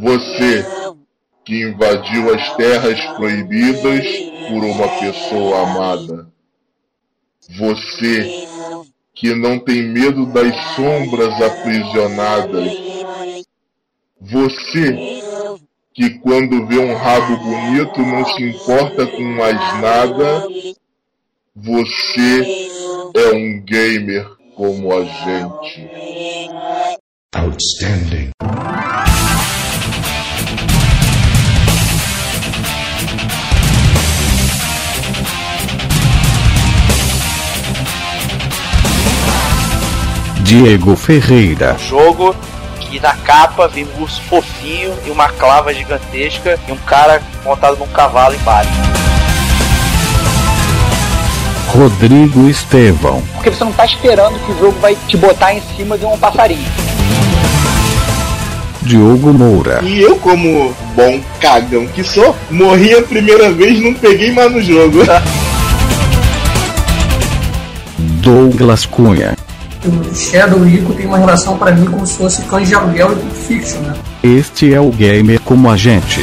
Você que invadiu as terras proibidas por uma pessoa amada. Você que não tem medo das sombras aprisionadas. Você que quando vê um rabo bonito não se importa com mais nada. Você é um gamer como a gente. Outstanding. Diego Ferreira. Jogo que na capa vem um urso fofinho e uma clava gigantesca e um cara montado num cavalo embaixo. Rodrigo Estevão. Porque você não está esperando que o jogo vai te botar em cima de um passarinho. Diogo Moura. E eu, como bom cagão que sou, morri a primeira vez, não peguei mais no jogo. Douglas Cunha o Shadow e Ico tem uma relação para mim como se fosse cães de aluguel e Fiction, né? Este é o Gamer como a gente.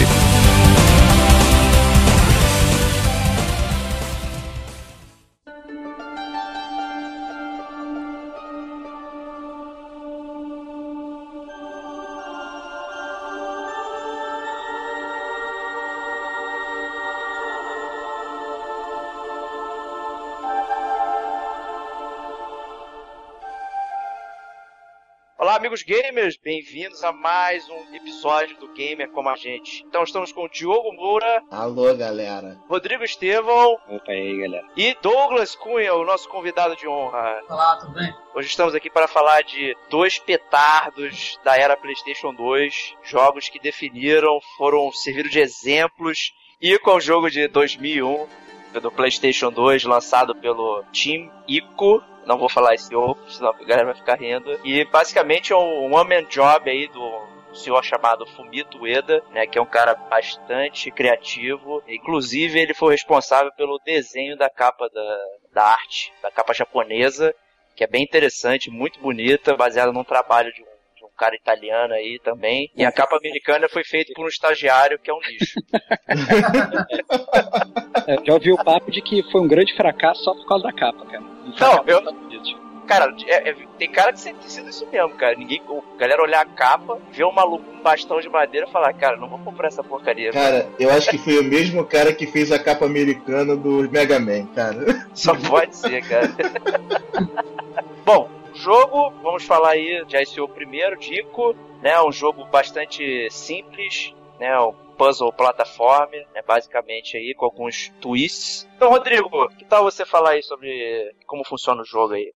Amigos gamers, bem-vindos a mais um episódio do Gamer Como a Gente. Então estamos com o Diogo Moura. Alô, galera. Rodrigo Estevão. Opa aí, galera. E Douglas Cunha, o nosso convidado de honra. Olá, tudo bem? Hoje estamos aqui para falar de dois petardos da era PlayStation 2, jogos que definiram, foram serviram de exemplos, e com o jogo de 2001, do PlayStation 2, lançado pelo Team Ico, não vou falar esse outro, senão a galera vai ficar rindo. E basicamente é um one-man job aí do senhor chamado Fumito Ueda, né, que é um cara bastante criativo. Inclusive, ele foi responsável pelo desenho da capa da, da arte, da capa japonesa, que é bem interessante, muito bonita, baseada num trabalho de um cara italiano aí também. E a capa americana foi feita por um estagiário que é um lixo. é, já ouvi o papo de que foi um grande fracasso só por causa da capa, cara. Não, eu. Cara, é, é, tem cara de ter sido isso mesmo, cara. Ninguém. A galera olhar a capa, ver um maluco com um bastão de madeira e falar, cara, não vou comprar essa porcaria. Cara, eu acho que foi o mesmo cara que fez a capa americana do Mega Man, cara. Só pode ser, cara. Bom, jogo, vamos falar aí, já esse é o primeiro, Dico, né? Um jogo bastante simples, né? Um puzzle plataforma, né, basicamente aí, com alguns twists. Então, Rodrigo, que tal você falar aí sobre como funciona o jogo aí?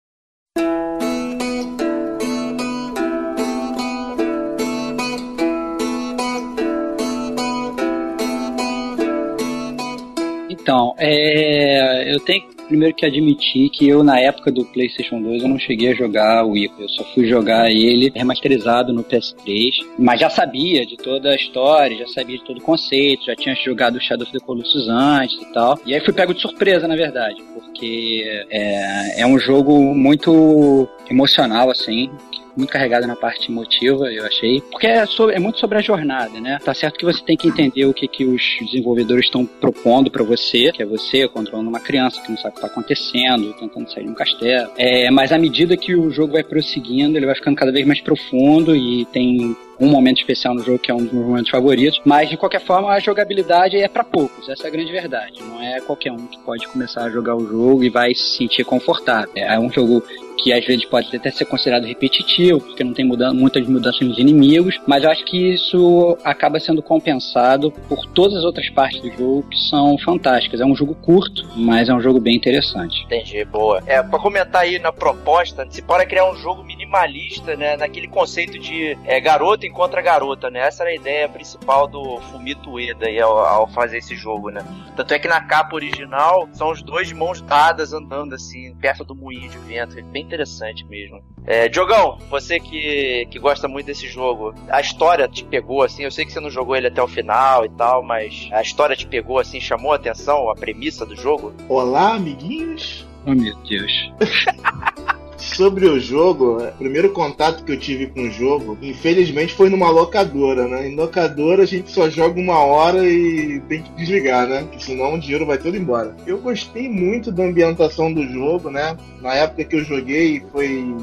Então, é, eu tenho primeiro que admitir que eu, na época do PlayStation 2, eu não cheguei a jogar o Ico. Eu só fui jogar ele remasterizado no PS3. Mas já sabia de toda a história, já sabia de todo o conceito, já tinha jogado Shadow of the Colossus antes e tal. E aí fui pego de surpresa, na verdade, porque é, é um jogo muito emocional, assim muito carregada na parte emotiva, eu achei. Porque é, sobre, é muito sobre a jornada, né? Tá certo que você tem que entender o que, que os desenvolvedores estão propondo para você, que é você controlando uma criança que não sabe o que tá acontecendo, tentando sair de um castelo. É, mas à medida que o jogo vai prosseguindo, ele vai ficando cada vez mais profundo e tem um momento especial no jogo que é um dos meus momentos favoritos, mas de qualquer forma a jogabilidade é para poucos, essa é a grande verdade. Não é qualquer um que pode começar a jogar o jogo e vai se sentir confortável. É um jogo que às vezes pode até ser considerado repetitivo, porque não tem muitas mudanças de inimigos, mas eu acho que isso acaba sendo compensado por todas as outras partes do jogo que são fantásticas. É um jogo curto, mas é um jogo bem interessante. Entendi, boa. É, pra comentar aí na proposta, se pode criar um jogo minimalista, né, naquele conceito de é, garota encontra garota, né? Essa era a ideia principal do Fumito Ueda aí ao, ao fazer esse jogo, né? Tanto é que na capa original são os dois de mãos dadas andando assim, perto do moinho de vento. Bem interessante mesmo. É, Diogão, você que, que gosta muito desse jogo, a história te pegou assim? Eu sei que você não jogou ele até o final e tal, mas a história te pegou assim, chamou a atenção, a premissa do jogo? Olá, amiguinhos. Oh meu Deus. sobre o jogo, o primeiro contato que eu tive com o jogo, infelizmente foi numa locadora, né? Em locadora a gente só joga uma hora e tem que desligar, né? Porque senão o dinheiro vai todo embora. Eu gostei muito da ambientação do jogo, né? Na época que eu joguei foi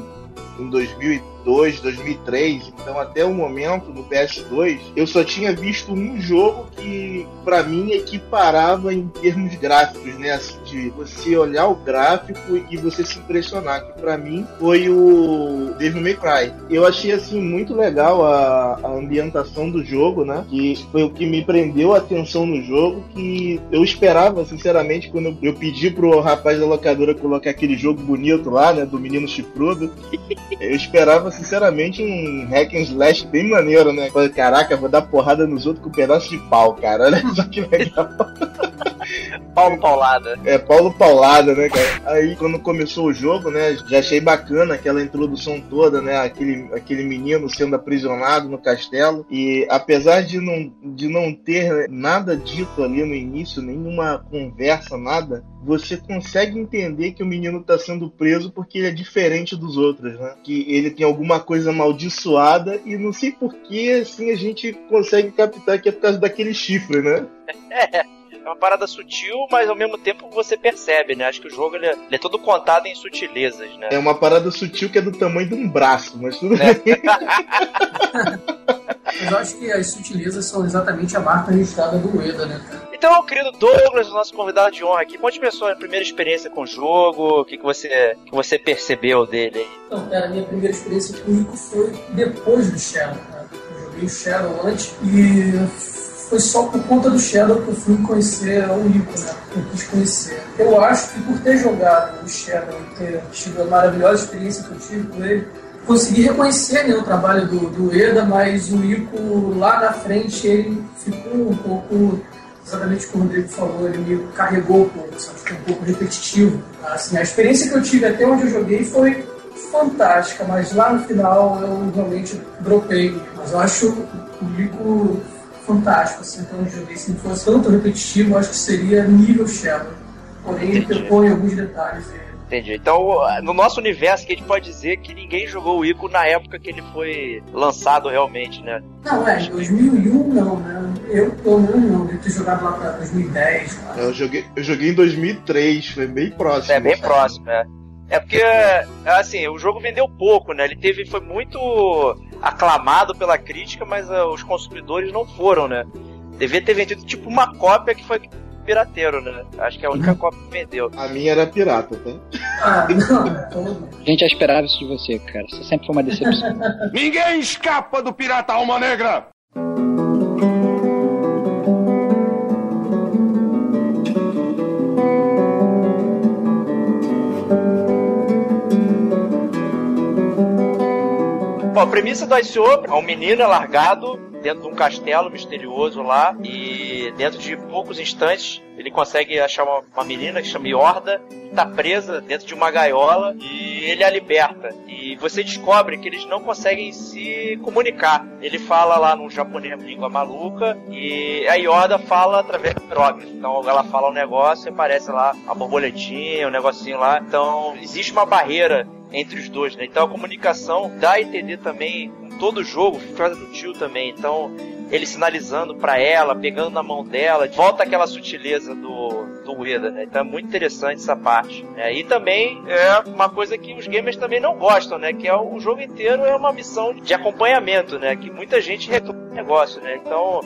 em 2000 2002, 2003, então até o momento no PS2, eu só tinha visto um jogo que para mim equiparava em termos gráficos, né? Assim, de você olhar o gráfico e você se impressionar, que para mim foi o Devil May Cry. Eu achei assim muito legal a, a ambientação do jogo, né? Que foi o que me prendeu a atenção no jogo, que eu esperava, sinceramente, quando eu, eu pedi pro rapaz da locadora colocar aquele jogo bonito lá, né? Do menino chifrudo, eu esperava sinceramente, um hack and slash bem maneiro, né? Caraca, vou dar porrada nos outros com um pedaço de pau, cara. Olha só que legal. Paulo Paulada. É, Paulo Paulada, né, cara? Aí, quando começou o jogo, né, já achei bacana aquela introdução toda, né, aquele, aquele menino sendo aprisionado no castelo. E apesar de não, de não ter nada dito ali no início, nenhuma conversa, nada, você consegue entender que o menino está sendo preso porque ele é diferente dos outros, né? Que ele tem alguma coisa amaldiçoada e não sei por que assim a gente consegue captar que é por causa daquele chifre, né? É, é uma parada sutil, mas ao mesmo tempo você percebe, né? Acho que o jogo ele é, ele é todo contado em sutilezas, né? É uma parada sutil que é do tamanho de um braço, mas tudo é. bem. Mas eu acho que as sutilezas são exatamente a marca registrada do Ueda, né, Então, querido Douglas, nosso convidado de honra aqui, conte-me a sua primeira experiência com o jogo, o que, que, você, que você percebeu dele aí. Então, cara, a minha primeira experiência com o Ico foi depois do Shadow, né? Eu joguei o Shadow antes e foi só por conta do Shadow que eu fui conhecer o Ico, né? Eu quis conhecer. Eu acho que por ter jogado o Shadow e ter tido a maravilhosa experiência que eu tive com ele, consegui reconhecer né, o trabalho do, do Eda, mas o Ico lá na frente ele ficou um pouco, exatamente como o Rodrigo falou, ele me carregou um pouco, sabe? Ficou um pouco repetitivo. Assim, a experiência que eu tive até onde eu joguei foi fantástica, mas lá no final eu realmente dropei. Mas eu acho o Ico fantástico, assim, então eu joguei. Se não fosse tanto repetitivo, eu acho que seria nível Shadow. Porém, ele em alguns detalhes. Entendi. Então, no nosso universo, que a gente pode dizer que ninguém jogou o Ico na época que ele foi lançado realmente, né? Não, é, em 2001 não, né? Eu, pelo menos, não. Devo ter jogado lá pra 2010. Eu joguei, eu joguei em 2003, foi bem próximo. É, bem próximo, é. É porque, assim, o jogo vendeu pouco, né? Ele teve, foi muito aclamado pela crítica, mas uh, os consumidores não foram, né? Devia ter vendido tipo uma cópia que foi pirateiro, né? Acho que é a única uhum. cópia que vendeu. A minha era pirata, tá? Ah, não. A gente já esperava isso de você, cara. Você sempre foi uma decepção. Ninguém escapa do pirata alma negra! Bom, a premissa do ICO é um menino largado dentro de um castelo misterioso lá e dentro de poucos instantes ele consegue achar uma, uma menina que chama Yorda, está presa dentro de uma gaiola e ele a liberta. E você descobre que eles não conseguem se comunicar. Ele fala lá num japonês língua maluca e a Yorda fala através do hierógrafo. Então ela fala um negócio e aparece lá a borboletinha, um negocinho lá. Então existe uma barreira entre os dois, né? Então a comunicação dá a entender também todo o jogo, fica sutil também. Então ele sinalizando para ela, pegando na mão dela, volta aquela sutileza do, do Ueda, né? Então é muito interessante essa parte. Né? E também é uma coisa que os gamers também não gostam, né? Que é o, o jogo inteiro é uma missão de acompanhamento, né? Que muita gente reclama do negócio, né? Então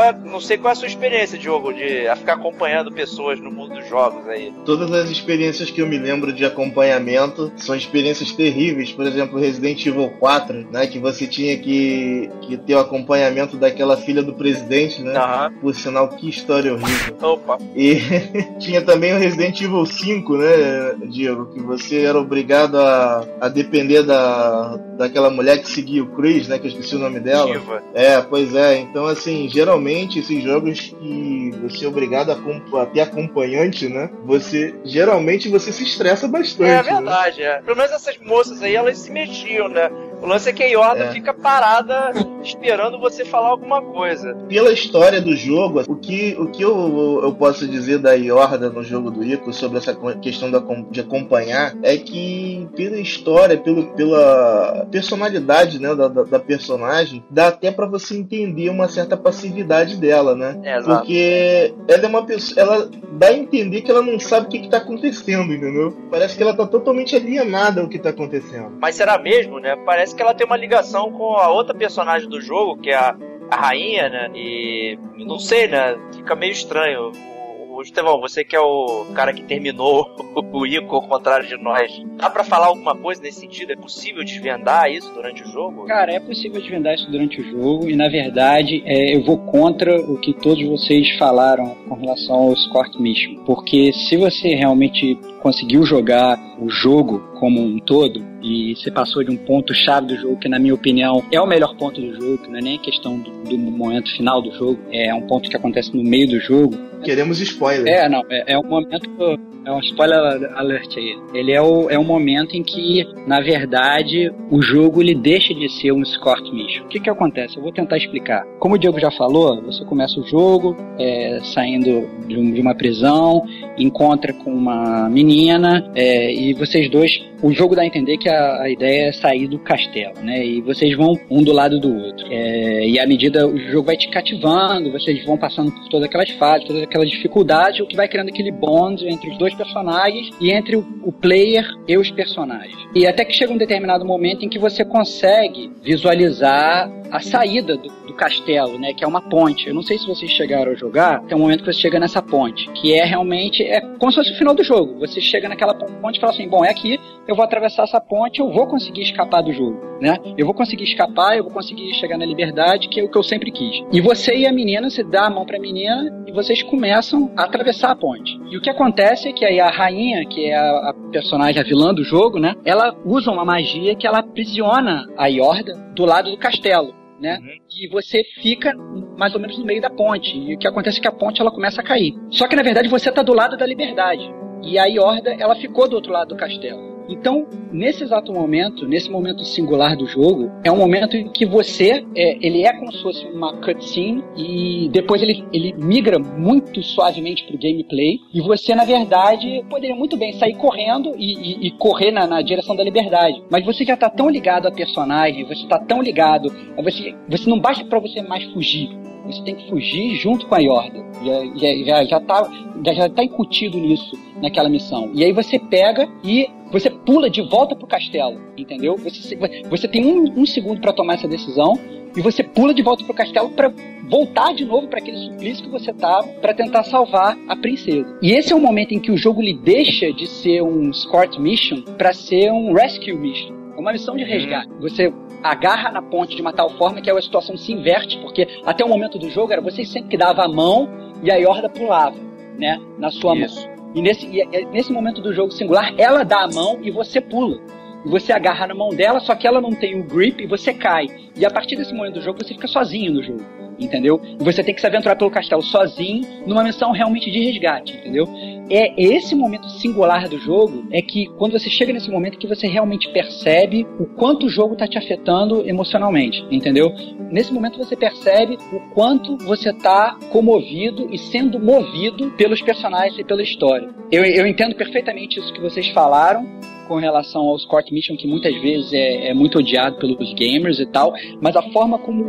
é, não sei qual é a sua experiência, Diogo, de ficar acompanhando pessoas no mundo dos jogos aí. Todas as experiências que eu me lembro de acompanhamento são experiências terríveis. Por exemplo, Resident Evil 4, né? Que você tinha que, que ter o acompanhamento daquela filha do presidente, né? Uhum. Por sinal, que história horrível. Opa! E tinha também o Resident Evil 5, né, Diego? Que você era obrigado a, a depender da, daquela mulher que seguia o Chris, né? Que eu esqueci o nome dela. Diva. É, pois é. Então, assim, geralmente geralmente esses jogos que você é obrigado a, a ter acompanhante, né? Você geralmente você se estressa bastante. É verdade, né? é. Pelo menos essas moças aí, elas se mexiam, né? O lance é que a Yorda É. fica parada esperando você falar alguma coisa. Pela história do jogo, o que, o que eu, eu posso dizer da Yorda no jogo do Ico sobre essa questão da, de acompanhar é que pela história, pelo, pela personalidade né, da, da, da personagem, dá até pra você entender uma certa passividade dela, né? É, exato. Porque ela é uma pessoa. Ela dá a entender que ela não sabe o que, que tá acontecendo, entendeu? Parece que ela tá totalmente alienada ao que tá acontecendo. Mas será mesmo, né? Parece que ela tem uma ligação com a outra personagem do jogo, que é a, a rainha, né? E não sei, né? Fica meio estranho. O, Estevão, você que é o cara que terminou o Ico ao contrário de nós, dá pra falar alguma coisa nesse sentido? É possível desvendar isso durante o jogo? Cara, é possível desvendar isso durante o jogo e, na verdade, é, eu vou contra o que todos vocês falaram com relação ao Escort Mission. Porque se você realmente conseguiu jogar o jogo como um todo e você passou de um ponto-chave do jogo, que na minha opinião é o melhor ponto do jogo, que não é nem questão do, do momento final do jogo, é um ponto que acontece no meio do jogo, Queremos spoiler. é, não, é, é um momento. É um spoiler alert aí. Ele é o, é um momento em que, na verdade, o jogo ele deixa de ser um escort mission. O que que acontece? Eu vou tentar explicar. Como o Diego já falou, você começa o jogo é, saindo de, um- de uma prisão, encontra com uma menina é, e vocês dois. O jogo dá a entender que a, a ideia é sair do castelo, né? E vocês vão um do lado do outro. É, e à medida o jogo vai te cativando, vocês vão passando por todas aquelas fases, todas aquelas dificuldades, o que vai criando aquele bond entre os dois personagens e entre o, o player e os personagens. E até que chega um determinado momento em que você consegue visualizar a saída do, do castelo, né? Que é uma ponte. Eu não sei se vocês chegaram a jogar, tem um momento que você chega nessa ponte, que é realmente é como se fosse o final do jogo. Você chega naquela ponte e fala assim, bom, é aqui, eu vou atravessar essa ponte, eu vou conseguir escapar do jogo, né? Eu vou conseguir escapar, eu vou conseguir chegar na liberdade, que é o que eu sempre quis. E você e a menina, você dá a mão pra menina e vocês começam a atravessar a ponte. E o que acontece é que aí a rainha, que é a, a personagem, a vilã do jogo, né? Ela usa uma magia que ela aprisiona a Yorda do lado do castelo. Né? E você fica mais ou menos no meio da ponte. E o que acontece é que a ponte ela começa a cair. Só que na verdade você está do lado da liberdade. E a Yorda, ela ficou do outro lado do castelo. Então, nesse exato momento, nesse momento singular do jogo, é um momento em que você, é, ele é como se fosse uma cutscene e depois ele, ele migra muito suavemente pro gameplay e você, na verdade, poderia muito bem sair correndo e, e- e correr na, na direção da liberdade. Mas você já tá tão ligado a personagem, você tá tão ligado, você, você não basta para você mais fugir. Você tem que fugir junto com a Yorda. Já, já, já, tá, já, já tá incutido nisso, naquela missão. E aí você pega e você pula de volta pro castelo, entendeu? Você, você tem um, um segundo para tomar essa decisão e você pula de volta pro castelo para voltar de novo para aquele suplício que você tava para tentar salvar a princesa. E esse é o momento em que o jogo lhe deixa de ser um escort mission para ser um rescue mission. É uma missão de resgate. Você agarra na ponte de uma tal forma que a situação se inverte, porque até o momento do jogo era você sempre que dava a mão e a Yorda pulava, né, na sua Isso. mão. E nesse, e nesse momento do jogo singular, ela dá a mão e você pula. E você agarra na mão dela, só que ela não tem o grip e você cai. E a partir desse momento do jogo, você fica sozinho no jogo. Entendeu? E você tem que se aventurar pelo castelo sozinho, numa missão realmente de resgate, entendeu? É esse momento singular do jogo é que quando você chega nesse momento que você realmente percebe o quanto o jogo tá te afetando emocionalmente, entendeu? Nesse momento você percebe o quanto você tá comovido e sendo movido pelos personagens e pela história. Eu, eu entendo perfeitamente isso que vocês falaram com relação ao Scott Mission, que muitas vezes é, é muito odiado pelos gamers e tal, mas a forma como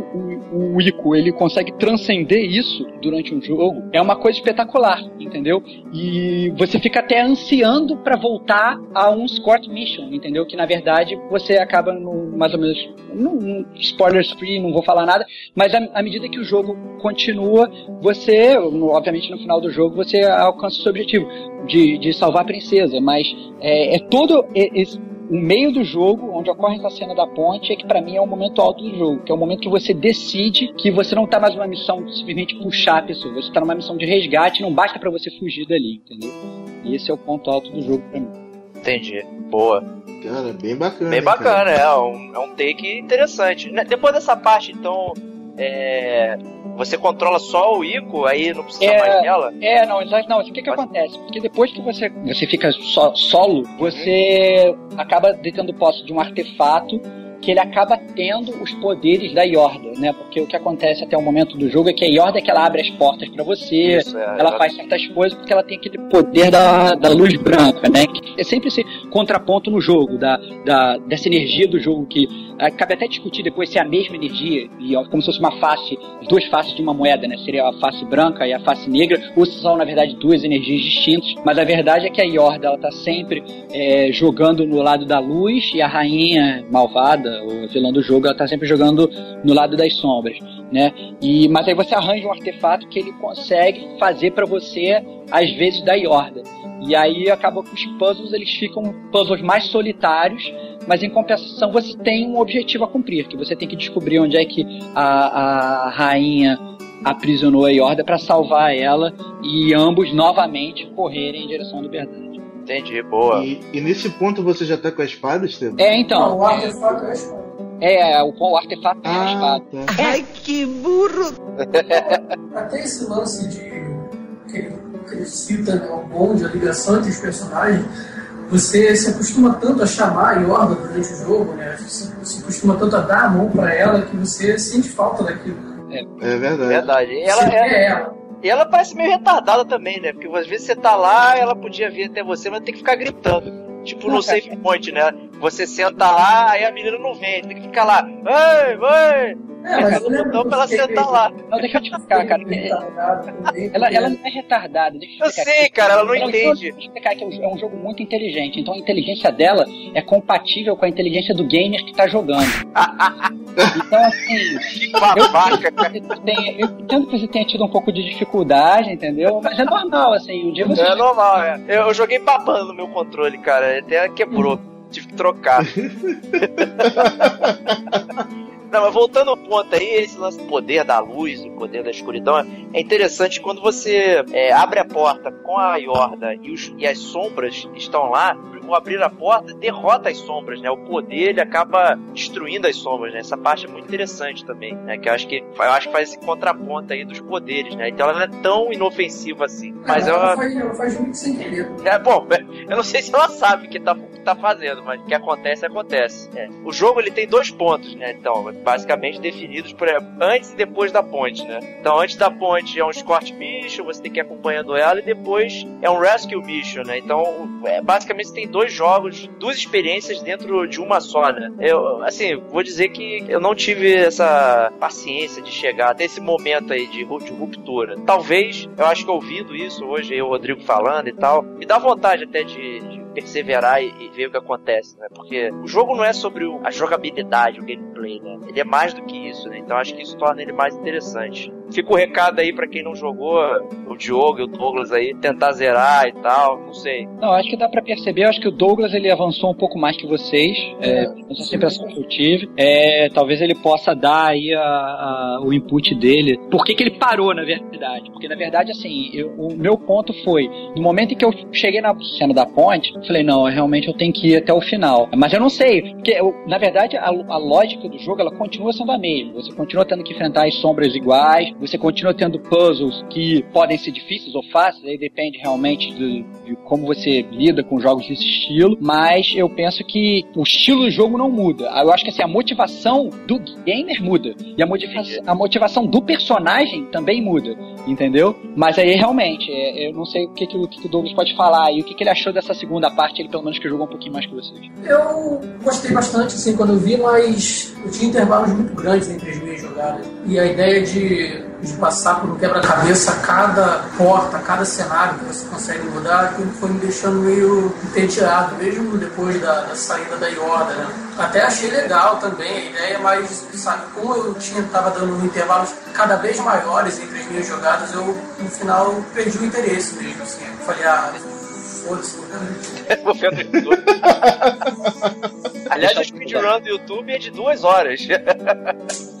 o, o Ico ele consegue transcender isso durante um jogo é uma coisa espetacular, entendeu? E você fica até ansiando pra voltar a um Scott Mission, entendeu? Que na verdade você acaba no, mais ou menos num, num spoilers free, não vou falar nada, mas à medida que o jogo continua, você, no- obviamente no final do jogo, você alcança o seu objetivo de, de salvar a princesa, mas é, é todo esse, o meio do jogo, onde ocorre essa cena da ponte, é que pra mim é o momento alto do jogo, que é o momento que você decide que você não tá mais numa missão de simplesmente puxar a pessoa, você tá numa missão de resgate, não basta pra você fugir dali, entendeu? E esse é o ponto alto do jogo pra mim. Entendi. Boa. Cara, bem bacana. Bem cara? bacana, é um, é um take interessante. Né, Depois dessa parte, então, é, você controla só o Ico, aí não precisa É. mais dela? É, não, exato, não, o que que acontece? Porque depois que você, você fica só, solo, você acaba detendo posse de um artefato que ele acaba tendo os poderes da Yorda, né? Porque o que acontece até o momento do jogo é que a Yorda é que ela abre as portas para você, Isso, é, ela faz certas coisas porque ela tem aquele poder da, da luz branca, né? É sempre esse contraponto no jogo, da, da, dessa energia do jogo que ah, cabe até discutir depois se é a mesma energia, e como se fosse uma face, as duas faces de uma moeda, né? Seria a face branca e a face negra, ou se são, na verdade, duas energias distintas. Mas a verdade é que a Yorda, ela tá sempre é, jogando no lado da luz e a rainha malvada, o vilão do jogo, ela tá sempre jogando no lado das sombras, né? E, mas aí você arranja um artefato que ele consegue fazer para você, às vezes, da Yorda. E aí acaba que os puzzles eles ficam puzzles mais solitários, mas em compensação você tem um objetivo a cumprir, que você tem que descobrir onde é que a, a rainha aprisionou a Yorda para salvar ela e ambos novamente correrem em direção à liberdade. Entendi, boa. E, e nesse ponto você já tá com a espada, Estevam? É, Não, então, o artefato é a espada. é, o, o artefato é a Ah, espada. tá. Até esse lance de que ele, que cita, né, o bonde, a ligação entre os personagens, você se acostuma tanto a chamar a Yorda durante o jogo, né? Você se acostuma tanto a dar a mão pra ela que você sente falta daquilo. É verdade. Verdade. E ela, você é, ela. E ela parece meio retardada também, né? Porque às vezes você tá lá, ela podia vir até você, mas tem que ficar gritando. Tipo no save point, né? Você senta lá, aí a menina não vem, tem que ficar lá. Ei, vai! É, mas eu que pra ela sentar lá. Não, deixa eu te explicar, cara. também, Ela, não é retardada, deixa eu sei, cara, ela não Ela- entende. Deixa eu explicar que é um- é um jogo muito inteligente, então a inteligência dela é compatível com a inteligência do gamer que tá jogando. então, assim, Que babaca, cara. eu entendo que você tenha tido um pouco de dificuldade, entendeu? Mas é normal, assim, um dia você. É normal, é. Eu, eu joguei babando no meu controle, cara. Até quebrou. Tive que trocar. Não, mas voltando ao ponto aí, esse lance do poder da luz, o poder da escuridão, é interessante quando você é, abre a porta com a Yorda e, os- e as sombras estão lá, ao abrir a porta, derrota as sombras, né? O poder ele acaba destruindo as sombras, né? Essa parte é muito interessante também, né? Que eu acho que, eu acho que faz esse contraponto aí dos poderes, né? Então ela não é tão inofensiva assim. Mas ela, ela, faz, ela faz muito sem querer. é, bom, eu não sei se ela sabe o que tá, que tá fazendo, mas o que acontece, acontece. É. O jogo ele tem dois pontos, né? Então, basicamente definidos por antes e depois da ponte, né? Então, antes da ponte é um escort mission, você tem que ir acompanhando ela, e depois é um rescue mission, né? Então, é, basicamente você tem dois jogos, duas experiências dentro de uma só, né? Eu, assim, vou dizer que eu não tive essa paciência de chegar até esse momento aí de, de ruptura. Talvez, eu acho que ouvindo isso hoje, eu, Rodrigo falando e tal, me dá vontade até de, de perseverar e, e ver o que acontece, né? Porque o jogo não é sobre o- a jogabilidade, o gameplay, né? Ele é mais do que isso, né? Então acho que isso torna ele mais interessante. Fica o recado aí pra quem não jogou, o Diogo e o Douglas aí, tentar zerar e tal, não sei. Não, acho que dá pra perceber, acho que o Douglas ele avançou um pouco mais que vocês. É, essa é impressão que eu tive. É, talvez ele possa dar aí a- a- o input dele. Por que, que ele parou, na verdade? Porque na verdade, assim, eu- o meu ponto foi, no momento em que eu cheguei na cena da ponte, falei, não, realmente eu tenho que ir até o final. Mas eu não sei, porque eu- na verdade a, a lógica do jogo ela continua sendo a mesma. Você continua tendo que enfrentar as sombras iguais, você continua tendo puzzles que podem ser difíceis ou fáceis, aí depende realmente do- de como você lida com jogos desse estilo, mas eu penso que o estilo do jogo não muda. Eu acho que assim, a motivação do gamer muda. E a, motiva a motivação do personagem também muda, entendeu? Mas aí realmente, é, eu não sei o que, que, o que o Douglas pode falar e o que, que ele achou dessa segunda parte, ele pelo menos que jogou um pouquinho mais que vocês. Eu gostei bastante, assim, quando eu vi, mas eu tinha intervalos muito grandes entre as minhas jogadas. E a ideia de, de passar por um quebra-cabeça cada porta, cada cenário que você consegue mudar, foi me deixando meio entediado, mesmo depois da, da saída da Yoda, né? Até achei legal também a ideia, mas, sabe, como eu tinha, tava dando intervalos cada vez maiores entre as minhas jogadas, eu, no final, perdi o interesse mesmo, assim. Eu falei, ah, foda-se. Vou no YouTube. Aliás, o speedrun do YouTube é de duas horas.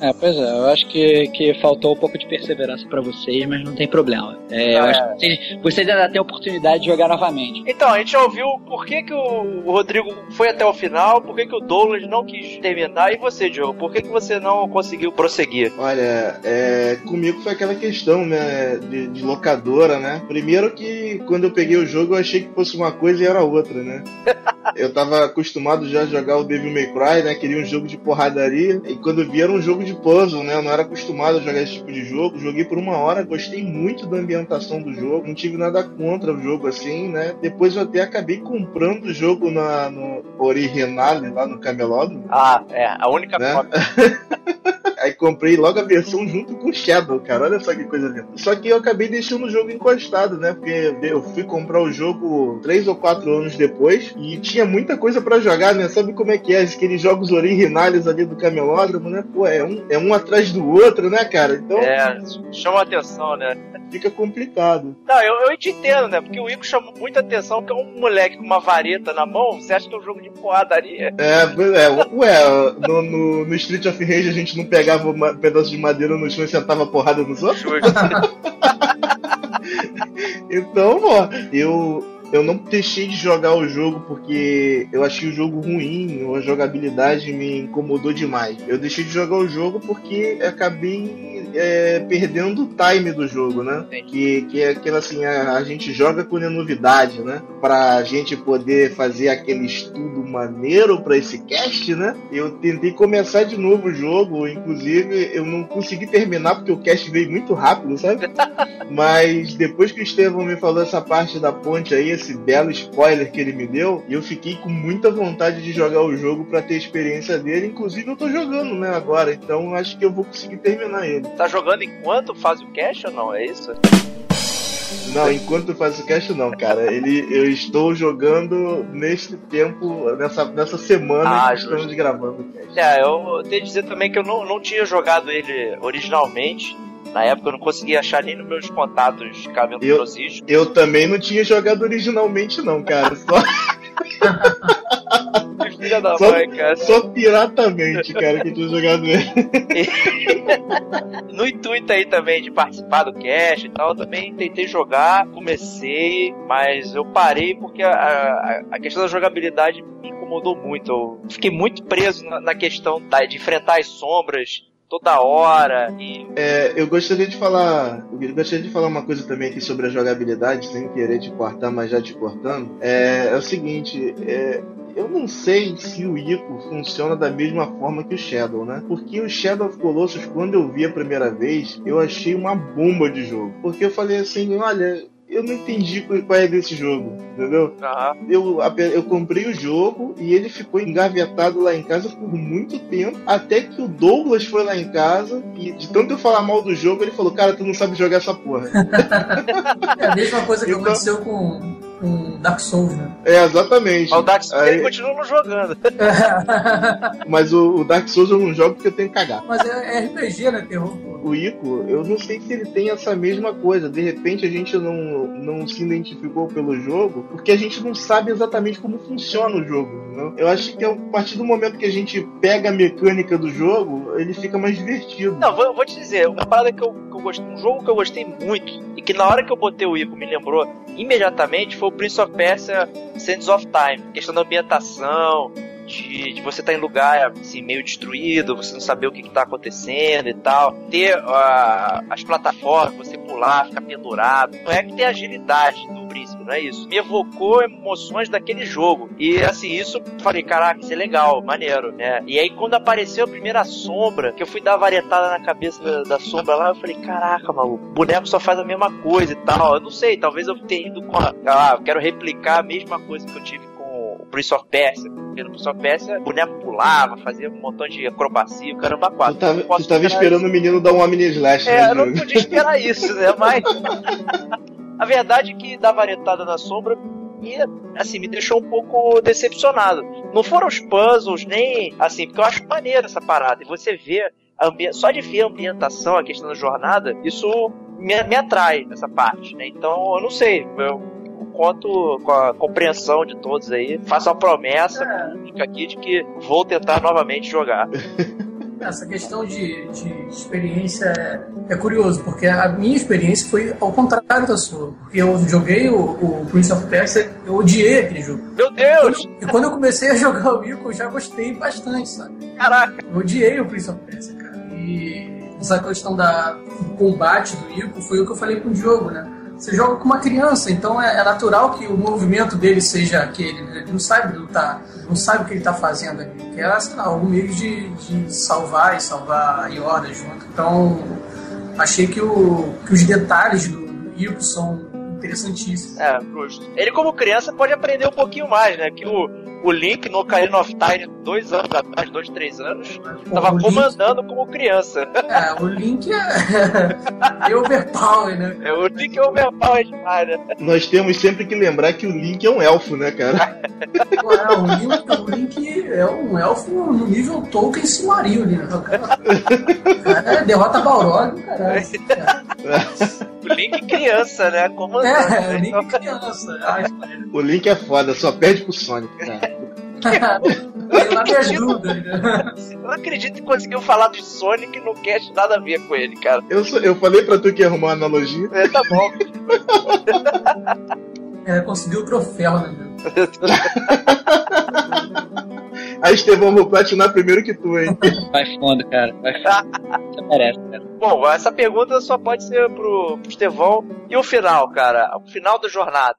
É, pois é, eu acho que, que faltou um pouco de perseverança pra vocês, mas não tem problema. É, eu Ah, acho é. que vocês, vocês ainda têm a oportunidade de jogar novamente. Então, a gente já ouviu por que, que o Rodrigo foi até o final, por que, que o Douglas não quis terminar, e você, Diogo, por que, que você não conseguiu prosseguir? Olha, é, comigo foi aquela questão, né, de, de locadora, né? Primeiro que quando eu peguei o jogo eu achei que fosse uma coisa e era outra, né? eu tava acostumado já a jogar o Devil May Cry, né? Queria um jogo de porradaria. E quando vi era um jogo de puzzle, né? Eu não era acostumado a jogar esse tipo de jogo. Joguei por uma hora, gostei muito da ambientação do jogo. Não tive nada contra o jogo assim, né? Depois eu até acabei comprando o jogo na, no original, lá no Camelódromo. Ah, é, a única Né? Aí comprei logo a versão junto com o Shadow, cara. Olha só que coisa linda. Só que eu acabei deixando o jogo encostado, né? Porque eu fui comprar o jogo três ou quatro anos depois e tinha muita coisa pra jogar, né? Sabe como é que é? Aqueles jogos originais ali do camelódromo, né? Pô, é um, é um atrás do outro, né, cara? Então É, chama atenção, né? fica complicado. Não, eu, eu te entendo, né? Porque o Ico chama muita atenção, porque é um moleque com uma vareta na mão, você acha que é um jogo de porradaria? É, é ué, no, no, no Street of Rage a gente não pegava um pedaço de madeira no chão e sentava porrada nos outros? Então, ó, eu, eu não deixei de jogar o jogo porque eu achei o jogo ruim, a jogabilidade me incomodou demais. Eu deixei de jogar o jogo porque acabei é, perdendo o time do jogo, né? Que, que é aquela assim, a, a gente joga com novidade, né? Pra gente poder fazer aquele estudo maneiro pra esse cast, né? Eu tentei começar de novo o jogo, inclusive eu não consegui terminar porque o cast veio muito rápido, sabe? Mas depois que o Estevão me falou essa parte da ponte aí, esse belo spoiler que ele me deu, eu fiquei com muita vontade de jogar o jogo pra ter experiência dele. Inclusive eu tô jogando, né, agora. Então acho que eu vou conseguir terminar ele. Tá jogando enquanto faz o cash ou não? É isso? Não, enquanto faz o cast não, cara. Ele, eu estou jogando neste tempo, nessa, nessa semana Ah, que estamos justo. gravando o cast. É, eu tenho que dizer também que eu não, não tinha jogado ele originalmente. Na época eu não conseguia achar nem nos meus contatos cabelo Eu-. Eu também não tinha jogado originalmente, não, cara. Só, Filha da Só- mãe, cara. só piratamente, cara, que tinha jogado ele. No intuito aí também de participar do cast e tal, eu também tentei jogar, comecei, mas eu parei porque a, a, a questão da jogabilidade me incomodou muito. Eu fiquei muito preso na, na questão da- de enfrentar as sombras toda hora e É, eu gostaria de falar. Eu gostaria de falar uma coisa também aqui sobre a jogabilidade, sem querer te cortar, mas já te cortando. É, é o seguinte, é, eu não sei se o Ico funciona da mesma forma que o Shadow, né? Porque o Shadow of Colossus, quando eu vi a primeira vez, eu achei uma bomba de jogo. Porque eu falei assim, olha. Eu não entendi qual é desse jogo, entendeu? eu, eu comprei o jogo e ele ficou engavetado lá em casa por muito tempo, até que o Douglas foi lá em casa e de tanto eu falar mal do jogo, ele falou, cara, tu não sabe jogar essa porra. É a mesma coisa que Então- aconteceu com, com Dark Souls, né? é, exatamente. mas o Dark Souls Aí- ele continua jogando. Mas o, o Dark Souls eu não jogo porque eu tenho que cagar. Mas é, é RPG, né? Terror. O Ico, eu não sei se ele tem essa mesma coisa. De repente a gente não, não se identificou pelo jogo, porque a gente não sabe exatamente como funciona o jogo. Entendeu? Eu acho que a partir do momento que a gente pega a mecânica do jogo, ele fica mais divertido. Não, vou, vou te dizer, uma parada que eu, que eu gostei, um jogo que eu gostei muito e que na hora que eu botei o Ico me lembrou imediatamente foi o Prince of Persia Sands of Time. Questão da ambientação, de, de você estar em lugar assim, meio destruído, você não saber o que, está acontecendo e tal. Ter ah, as plataformas, você pular, ficar pendurado. Não é que tem agilidade do príncipe, não é isso. Me evocou emoções daquele jogo. E assim, isso falei, caraca, isso é legal, maneiro, né? E aí quando apareceu a primeira sombra, que eu fui dar varetada na cabeça da, da sombra lá, eu falei, caraca, maluco, boneco só faz a mesma coisa e tal. Eu não sei, talvez eu tenha ido com a. Ah, eu quero replicar a mesma coisa que eu tive Prince of Persia. Porque no Prince of Persia, o boneco pulava, fazia um montão de acrobacia, o caramba, Tu quatro. tava, Não posso tu tava esperando o menino dar um Omni Slash, é, né, eu não podia esperar isso, né? Mas. a verdade é que dar varetada na sombra me, assim, me deixou um pouco decepcionado. Não foram os puzzles, nem. Assim, porque eu acho maneiro essa parada. E você vê. Só de ver a ambientação, a questão da jornada, isso me, me atrai nessa parte, né? Então, eu não sei. Eu conto com a compreensão de todos aí. Faço uma promessa pública aqui de que vou tentar novamente jogar. Essa questão de, de experiência é, é curioso, porque a minha experiência foi ao contrário da sua. Porque eu joguei o, o Prince of Persia, eu odiei aquele jogo. Meu Deus! E quando eu comecei a jogar o Ico, eu já gostei bastante, sabe? Caraca! Eu odiei o Prince of Persia, cara. E essa questão da, do combate do Ico foi o que eu falei com o Diogo, né? Você joga com uma criança, então é, é natural que o movimento dele seja aquele, né? Ele não sabe lutar, não sabe o que ele está fazendo ali. Que é, sei lá, algum meio de, de salvar e salvar a Yoda junto. Então, achei que, o, que os detalhes do, Ico são interessantíssimos. É, justo. Ele, como criança, pode aprender um pouquinho mais, né? Que o, o Link no Ocarina of Time, dois anos atrás, dois, três anos, tava o Link- comandando como criança. É, o Link é, é overpower, né? É, o Link é overpower demais, né? Nós temos sempre que lembrar que o Link é um elfo, né, cara? Ué, o, Link, o Link é um elfo no nível Tolkien Silmarillion, né? Cara, cara é, derrota Balrog, caralho. O Link criança, né? Comandando. É, o? Link criança. Ai, O Link é foda, só perde pro Sonic, cara. Me ajuda, né? Eu não acredito que conseguiu falar de Sonic no cast nada a ver com ele, cara. Eu, sou- eu falei pra tu que ia arrumar uma analogia. É, tá bom. É, conseguiu o troféu, né? Aí, Estevão, vou platinar primeiro que tu, hein? Vai fundo, cara. Vai fundo. Você merece, cara. Bom, essa pergunta só pode ser pro, pro Estevão. E o final, cara? O final da jornada.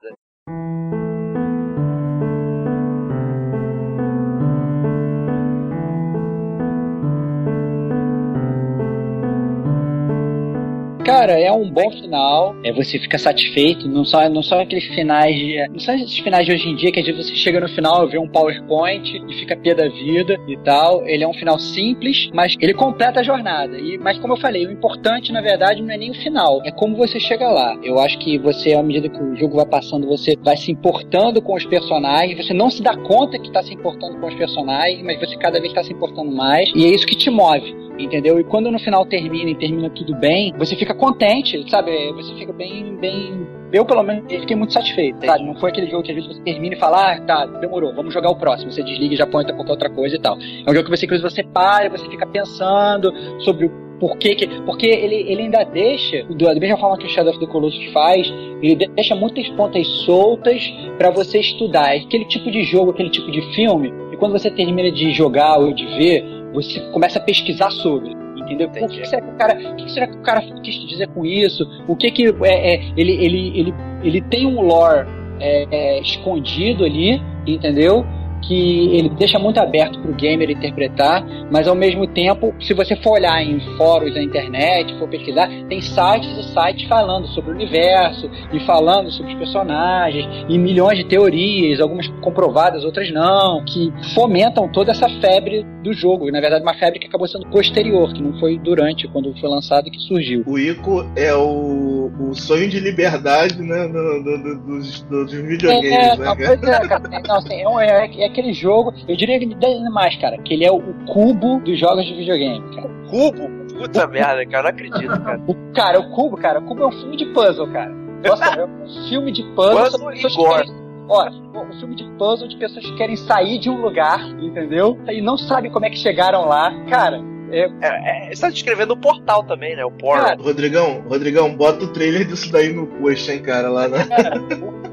Cara, é um bom final. É, você fica satisfeito. Não só, não só aqueles finais de. Não são esses finais de hoje em dia que às vezes você chega no final, vê um PowerPoint e fica pé da vida e tal. Ele é um final simples, mas ele completa a jornada. E, mas como eu falei, o importante, na verdade, não é nem o final, é como você chega lá. Eu acho que você, à medida que o jogo vai passando, você vai se importando com os personagens. Você não se dá conta que está se importando com os personagens, mas você cada vez está se importando mais. E é isso que te move entendeu? E quando no final termina e termina tudo bem, você fica contente, sabe? Você fica bem, bem. Eu, pelo menos, fiquei muito satisfeito, sabe? Não foi aquele jogo que às vezes você termina e fala, ah, tá, demorou, vamos jogar o próximo. Você desliga e já põe qualquer outra coisa e tal. É um jogo que você, inclusive, você para, você fica pensando sobre o porquê que. Porque ele, ele ainda deixa, da mesma forma que o Shadow of the Colossus faz, ele de- deixa muitas pontas soltas pra você estudar. É aquele tipo de jogo, aquele tipo de filme, e quando você termina de jogar ou de ver, você começa a pesquisar sobre. Entendeu? Que será que o cara, o que será que o cara quis dizer com isso? O que que é, é, ele, ele, ele, ele tem um lore é, é, escondido ali, entendeu? Que ele deixa muito aberto para o gamer interpretar, mas ao mesmo tempo, se você for olhar em fóruns da internet, for pesquisar, tem sites e sites falando sobre o universo e falando sobre os personagens e milhões de teorias, algumas comprovadas, outras não, que fomentam toda essa febre do jogo. Na verdade, uma febre que acabou sendo posterior, que não foi durante, quando foi lançado, que surgiu. O Ico é o, o sonho de liberdade, né? do- do- do- dos, dos videogames, É, né, não, pois é, cara. Não, assim, é, é- é aquele jogo, eu diria que ainda mais, cara, que ele é o, o cubo dos jogos de videogame, cara. Cubo? Puta merda, cara, não acredito, cara. O, cara, o cubo, cara, o cubo é um filme de puzzle, cara. Nossa, é um filme de puzzle. Puzzle e gore. Ó, um filme de puzzle de pessoas que querem sair de um lugar, entendeu? E não sabem como é que chegaram lá. Cara, é, É, é, você tá descrevendo o portal também, né? O Portal. Cara, Rodrigão, Rodrigão, bota o trailer disso daí no post, hein, cara, lá na-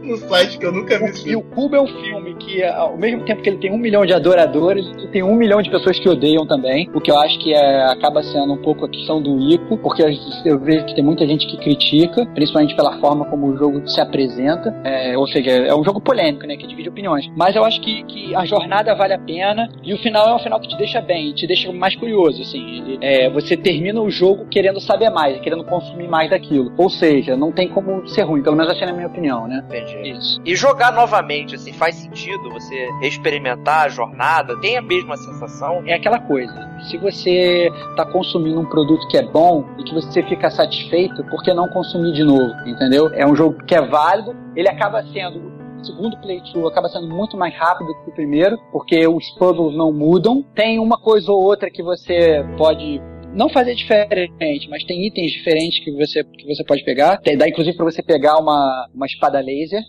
no site que eu nunca vi isso. E o Cubo é um filme que, ao mesmo tempo que ele tem um milhão de adoradores, ele tem um milhão de pessoas que odeiam também. O que eu acho que é, acaba sendo um pouco a questão do Ico, porque eu vejo que tem muita gente que critica, principalmente pela forma como o jogo se apresenta. É, ou seja, é um jogo polêmico, né? Que divide opiniões. Mas eu acho que, que a jornada vale a pena e o final é um final que te deixa bem, te deixa mais curioso, assim. Ele- é, você termina o jogo querendo saber mais, querendo consumir mais daquilo. Ou seja, não tem como ser ruim, pelo menos assim na minha opinião, né? Entendi. Isso. E jogar novamente, assim, faz sentido você experimentar a jornada? Tem a mesma sensação? é aquela coisa. Se você está consumindo um produto que é bom e que você fica satisfeito, por que não consumir de novo? Entendeu? É um jogo que é válido, ele acaba sendo. O segundo playthrough acaba sendo muito mais rápido que o primeiro, porque os puzzles não mudam. Tem uma coisa ou outra que você pode não fazer diferente, mas tem itens diferentes que você, que você pode pegar. Tem, dá inclusive para você pegar uma, uma espada laser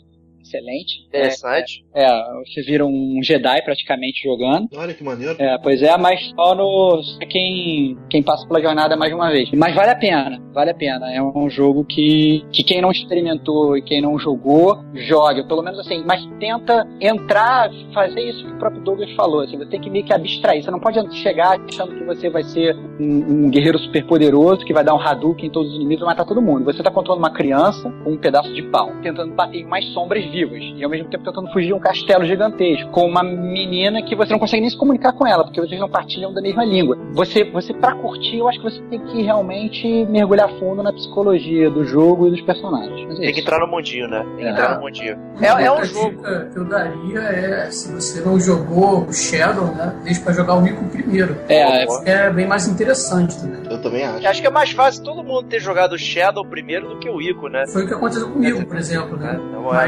excelente. Interessante. É, é, você vira um Jedi praticamente jogando. Olha que maneiro. É, pois é, mas só no só quem, quem passa pela jornada mais uma vez. Mas vale a pena, vale a pena. É um jogo que, que quem não experimentou e quem não jogou, joga. Pelo menos assim, mas tenta entrar, fazer isso que o próprio Douglas falou. Assim, você tem que meio que abstrair. Você não pode chegar achando que você vai ser um, um guerreiro super poderoso que vai dar um Hadouken em todos os inimigos e matar todo mundo. Você tá controlando uma criança com um pedaço de pau, tentando bater em mais sombras vivas e ao mesmo tempo tentando fugir de um castelo gigantesco com uma menina que você não consegue nem se comunicar com ela porque vocês não partilham da mesma língua. Você, você para curtir, eu acho que você tem que realmente mergulhar fundo na psicologia do jogo e dos personagens. Mas é Tem que entrar no mundinho, né? Tem que É. entrar no mundinho. Uma É, é um jogo. dica que eu daria é, se você não jogou o Shadow, né, deixa pra jogar o Ico primeiro. É, É bem mais interessante também. Eu também acho. Acho que é mais fácil todo mundo ter jogado o Shadow primeiro do que o Ico, né? Foi o que aconteceu comigo, por exemplo, né?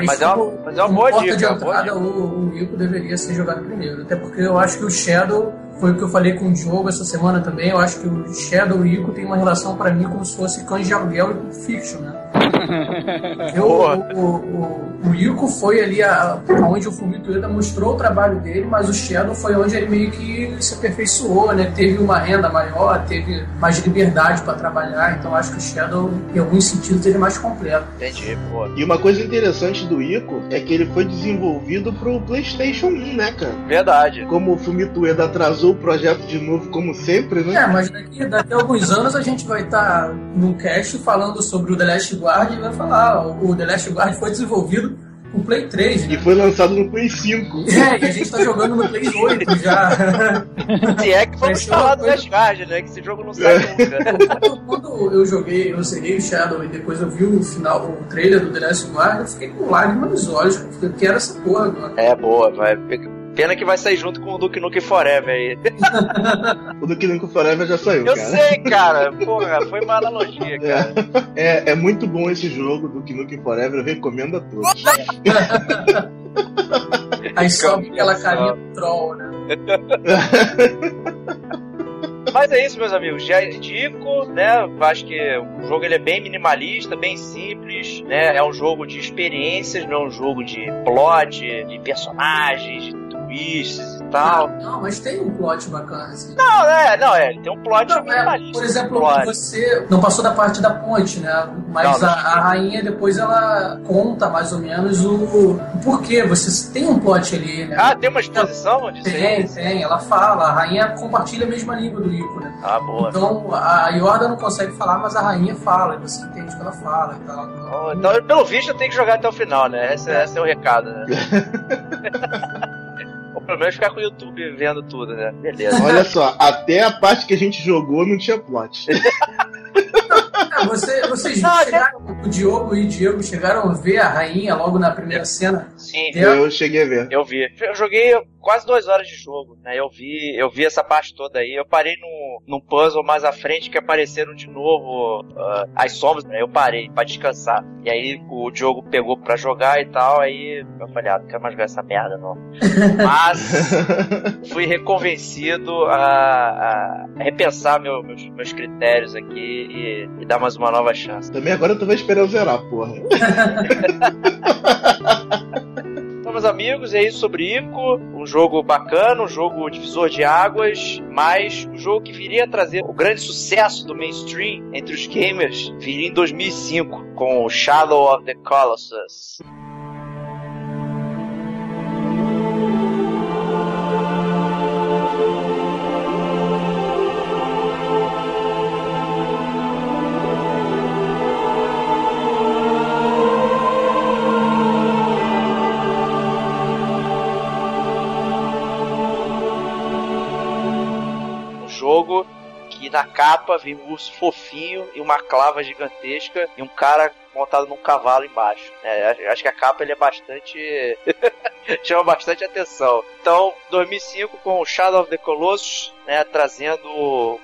Mas é uma- mas é uma boa porta dica, de é boa entrada, o, o Ico deveria ser jogado primeiro. Até porque eu acho que o Shadow, foi o que eu falei com o Diogo essa semana também, eu acho que o Shadow e o Ico tem uma relação pra mim como se fosse Cães de Aluguel e Pulp Fiction, né? Eu, o, o, o Ico foi ali a, onde o Fumito Ueda mostrou o trabalho dele, mas o Shadow foi onde ele meio que se aperfeiçoou, né? Teve uma renda maior, teve mais liberdade para trabalhar, então acho que o Shadow, em alguns sentidos, ele é mais completo. Entendi, pô. E uma coisa interessante do Ico é que ele foi desenvolvido pro PlayStation 1, né, cara? Verdade. Como o Fumito Ueda atrasou o projeto de novo, como sempre, né? É, mas daqui, daqui a alguns anos a gente vai estar num cast falando sobre o The Last Guard e vai falar, ó, o The Last Guard foi desenvolvido pro Play 3, E né? foi lançado no Play 5. É, e a gente tá jogando no Play 8 já. Se é que vamos falar do Last Guard, né? Que esse jogo não sai nunca. quando, quando eu joguei, eu zerei o Shadow e depois eu vi o final, o trailer do The Last Guard, eu fiquei com lágrimas nos olhos, cara. Eu quero essa porra agora. É, boa, vai. Pena que vai sair junto com o Duke Nukem Forever aí. O do Killing Forever já saiu, Eu cara. sei, cara. Porra, foi uma analogia, cara. É, é muito bom esse jogo do Nukem Forever, eu recomendo a todos. Aí sobe aquela carinha do troll, né? Mas é isso, meus amigos. Já indico, né? Acho que o jogo ele é bem minimalista, bem simples, né? É um jogo de experiências, não é um jogo de plot, de personagens, de twists tal. Não, mas tem um plot bacana, assim. Não, é, não, é. Ele tem um plot Não, é, minimalista. por exemplo, plot. você não passou da parte da ponte, né? Mas Não, a, a rainha depois ela conta mais ou menos o, o porquê. Você tem um plot ali, né? Ah, tem uma exposição disso tem, aí? tem. Ela fala. A rainha compartilha a mesma língua do Ico, né? Ah, boa. Então a Yorda não consegue falar, mas a rainha fala. E você entende o que ela fala e tal. Oh, Então, pelo visto, eu tenho que jogar até o final, né? Esse, esse é o recado, né? Pelo menos ficar com o YouTube vendo tudo, né? Beleza. Olha só, até a parte que a gente jogou não tinha plot. Ah, você, vocês Não, chegaram, o Diogo e o Diego chegaram a ver a rainha logo na primeira cena? Sim, Eu cheguei a ver. eu vi. Eu joguei quase duas horas de jogo, né? Eu vi, eu vi essa parte toda aí. Eu parei num, num puzzle mais à frente que apareceram de novo ah, as sombras, né? Eu parei pra descansar. E aí o Diogo pegou pra jogar e tal, aí eu falei, ah, não quero mais jogar essa merda, não. Mas fui reconvencido a, a repensar meu- meus, meus critérios aqui e, e dar mais uma nova chance. Também agora tu vai esperar eu zerar, porra. Meus amigos, é isso sobre Ico. Um jogo bacana, um jogo divisor de águas, mas um jogo que viria a trazer o grande sucesso do mainstream entre os gamers viria em 2005 com Shadow of the Colossus. Na capa vem um urso fofinho e uma clava gigantesca e um cara montado num cavalo embaixo. né? acho- que a capa ele é bastante. chama bastante atenção. Então, 2005 com o Shadow of the Colossus, né, trazendo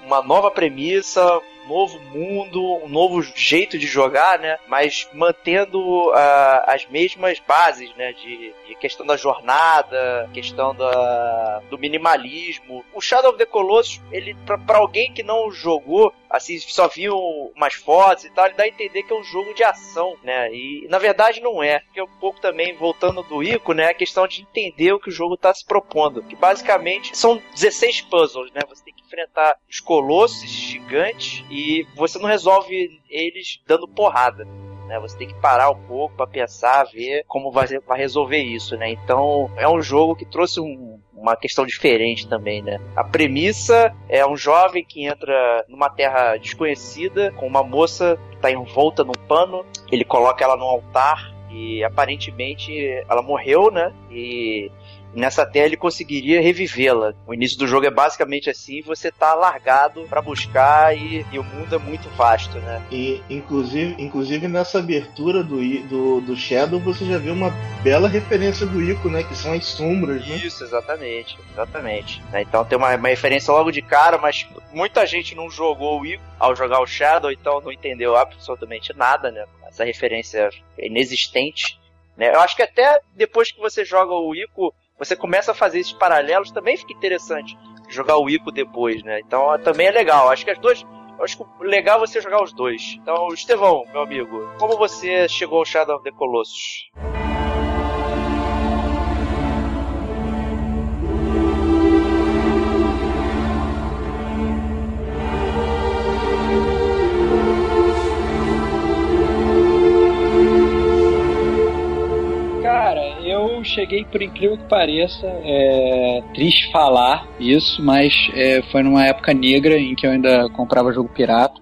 uma nova premissa, novo mundo, um novo jeito de jogar, né, mas mantendo ah, as mesmas bases, né, de, de questão da jornada, questão da, do minimalismo. O Shadow of the Colossus, ele para alguém que não jogou, assim, só viu umas fotos e tal, ele dá a entender que é um jogo de ação, né? E na verdade não é. Porque um pouco também, voltando do Ico, né? A questão de entender o que o jogo está se propondo. Que basicamente são 16 puzzles, né? Você tem que enfrentar os colossos gigantes e você não resolve eles dando porrada. Né? Você tem que parar um pouco para pensar, ver como vai, vai resolver isso, né? Então é um jogo que trouxe um, uma questão diferente também, né? A premissa é um jovem que entra numa terra desconhecida com uma moça que está envolta num pano. Ele coloca ela num altar e aparentemente ela morreu, né? E nessa terra ele conseguiria revivê-la. O início do jogo é basicamente assim, você tá largado para buscar e, e, o mundo é muito vasto, né? E inclusive, inclusive nessa abertura do, do, do Shadow você já vê uma bela referência do Ico, né? Que são as sombras, né? Isso, exatamente, exatamente. Né? Então tem uma, uma referência logo de cara, mas muita gente não jogou o Ico ao jogar o Shadow, então não entendeu absolutamente nada, né? Essa referência é inexistente. Né? Eu acho que até depois que você joga o Ico, você começa a fazer esses paralelos, também fica interessante jogar o Ico depois, né? Então também é legal. Acho que as duas. Acho que legal é você jogar os dois. Então, Estevão, meu amigo, como você chegou ao Shadow of the Colossus? Eu cheguei, por incrível que pareça, é triste falar isso, mas é, foi numa época negra em que eu ainda comprava jogo pirata.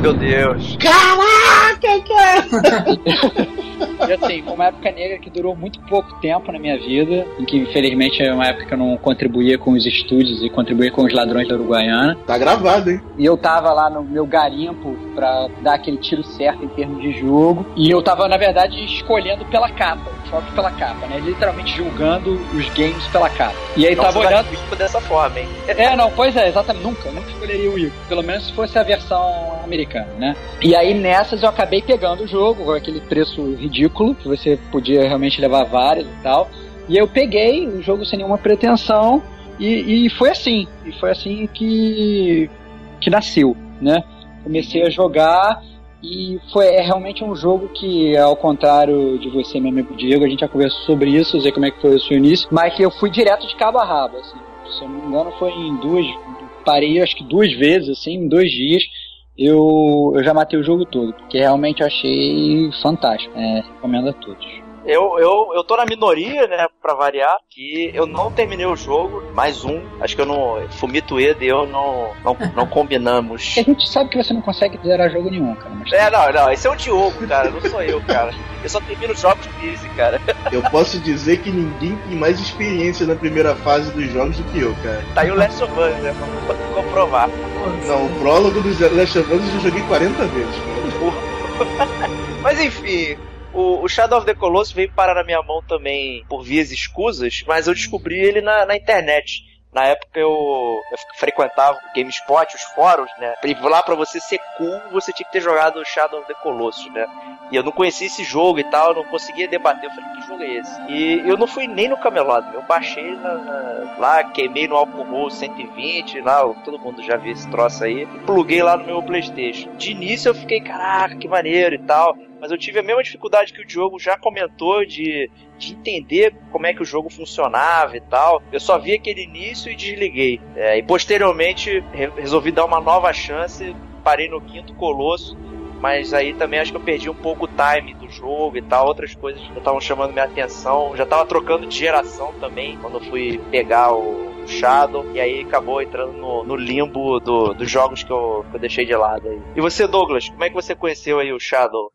Meu Deus. Caraca, cara! E assim, foi uma época negra que durou muito pouco tempo na minha vida, em que infelizmente é uma época que eu não contribuía com os estúdios e contribuía com os ladrões da Uruguaiana. Tá gravado, hein? E eu tava lá no meu garimpo pra dar aquele tiro certo em termos de jogo. E eu tava, na verdade, escolhendo pela capa, só pela capa, né? Literalmente julgando os games pela capa. E aí não tava olhando. O dessa forma, hein? É, não, pois é, exatamente. Nunca, nunca escolheria o Ico. Pelo menos se fosse a versão americana, né? E aí nessas eu acabei pegando o jogo com aquele preço ridículo, que você podia realmente levar vários e tal. E eu peguei o jogo sem nenhuma pretensão e, e foi assim. E foi assim que, que nasceu, né? Comecei a jogar e foi é realmente um jogo que, ao contrário de você, meu amigo Diego, a gente já conversou sobre isso, sei como é que foi o seu início, mas eu fui direto de cabo a rabo, assim. Se eu não me engano, foi em duas. Parei acho que duas vezes, assim, em dois dias eu, eu já matei o jogo todo, porque realmente eu achei fantástico. É, recomendo a todos. Eu, eu, eu tô na minoria, né, pra variar, que eu não terminei o jogo, mais um. Acho que eu não. Fumito Eda e eu não, não, não combinamos. A gente sabe que você não consegue zerar jogo nenhum, cara. Mas... É, não, não, esse é o Diogo, cara, não sou eu, cara. Eu só termino jogos desse, cara. Eu posso dizer que ninguém tem mais experiência na primeira fase dos jogos do que eu, cara. Tá aí o Last of Us, né? Pra comprovar. Não, o prólogo do Last of Us eu já joguei 40 vezes, cara. Mas enfim, o, o, Shadow of the Colossus veio parar na minha mão também por vias escusas, mas eu descobri ele na, na internet. Na época eu, eu frequentava o GameSpot, os fóruns, né? E lá pra você ser cool, você tinha que ter jogado Shadow of the Colossus, né? E eu não conhecia esse jogo e tal, não conseguia debater. Eu falei, que jogo é esse? E eu não fui nem no camelado, eu baixei na, na, lá, queimei no álcool 120, lá, todo mundo já viu esse troço aí, pluguei lá no meu Playstation. De início eu fiquei, caraca, que maneiro e tal mas eu tive a mesma dificuldade que o Diogo já comentou de, de entender como é que o jogo funcionava e tal. Eu só vi aquele início e desliguei. É, e posteriormente re resolvi dar uma nova chance, parei no quinto colosso. Mas aí também acho que eu perdi um pouco o time do jogo e tal, outras coisas que estavam chamando minha atenção. Já tava trocando de geração também quando fui pegar o, Shadow, e aí acabou entrando no, no limbo do, dos jogos que eu, que eu deixei de lado aí. E você, Douglas, como é que você conheceu aí o Shadow?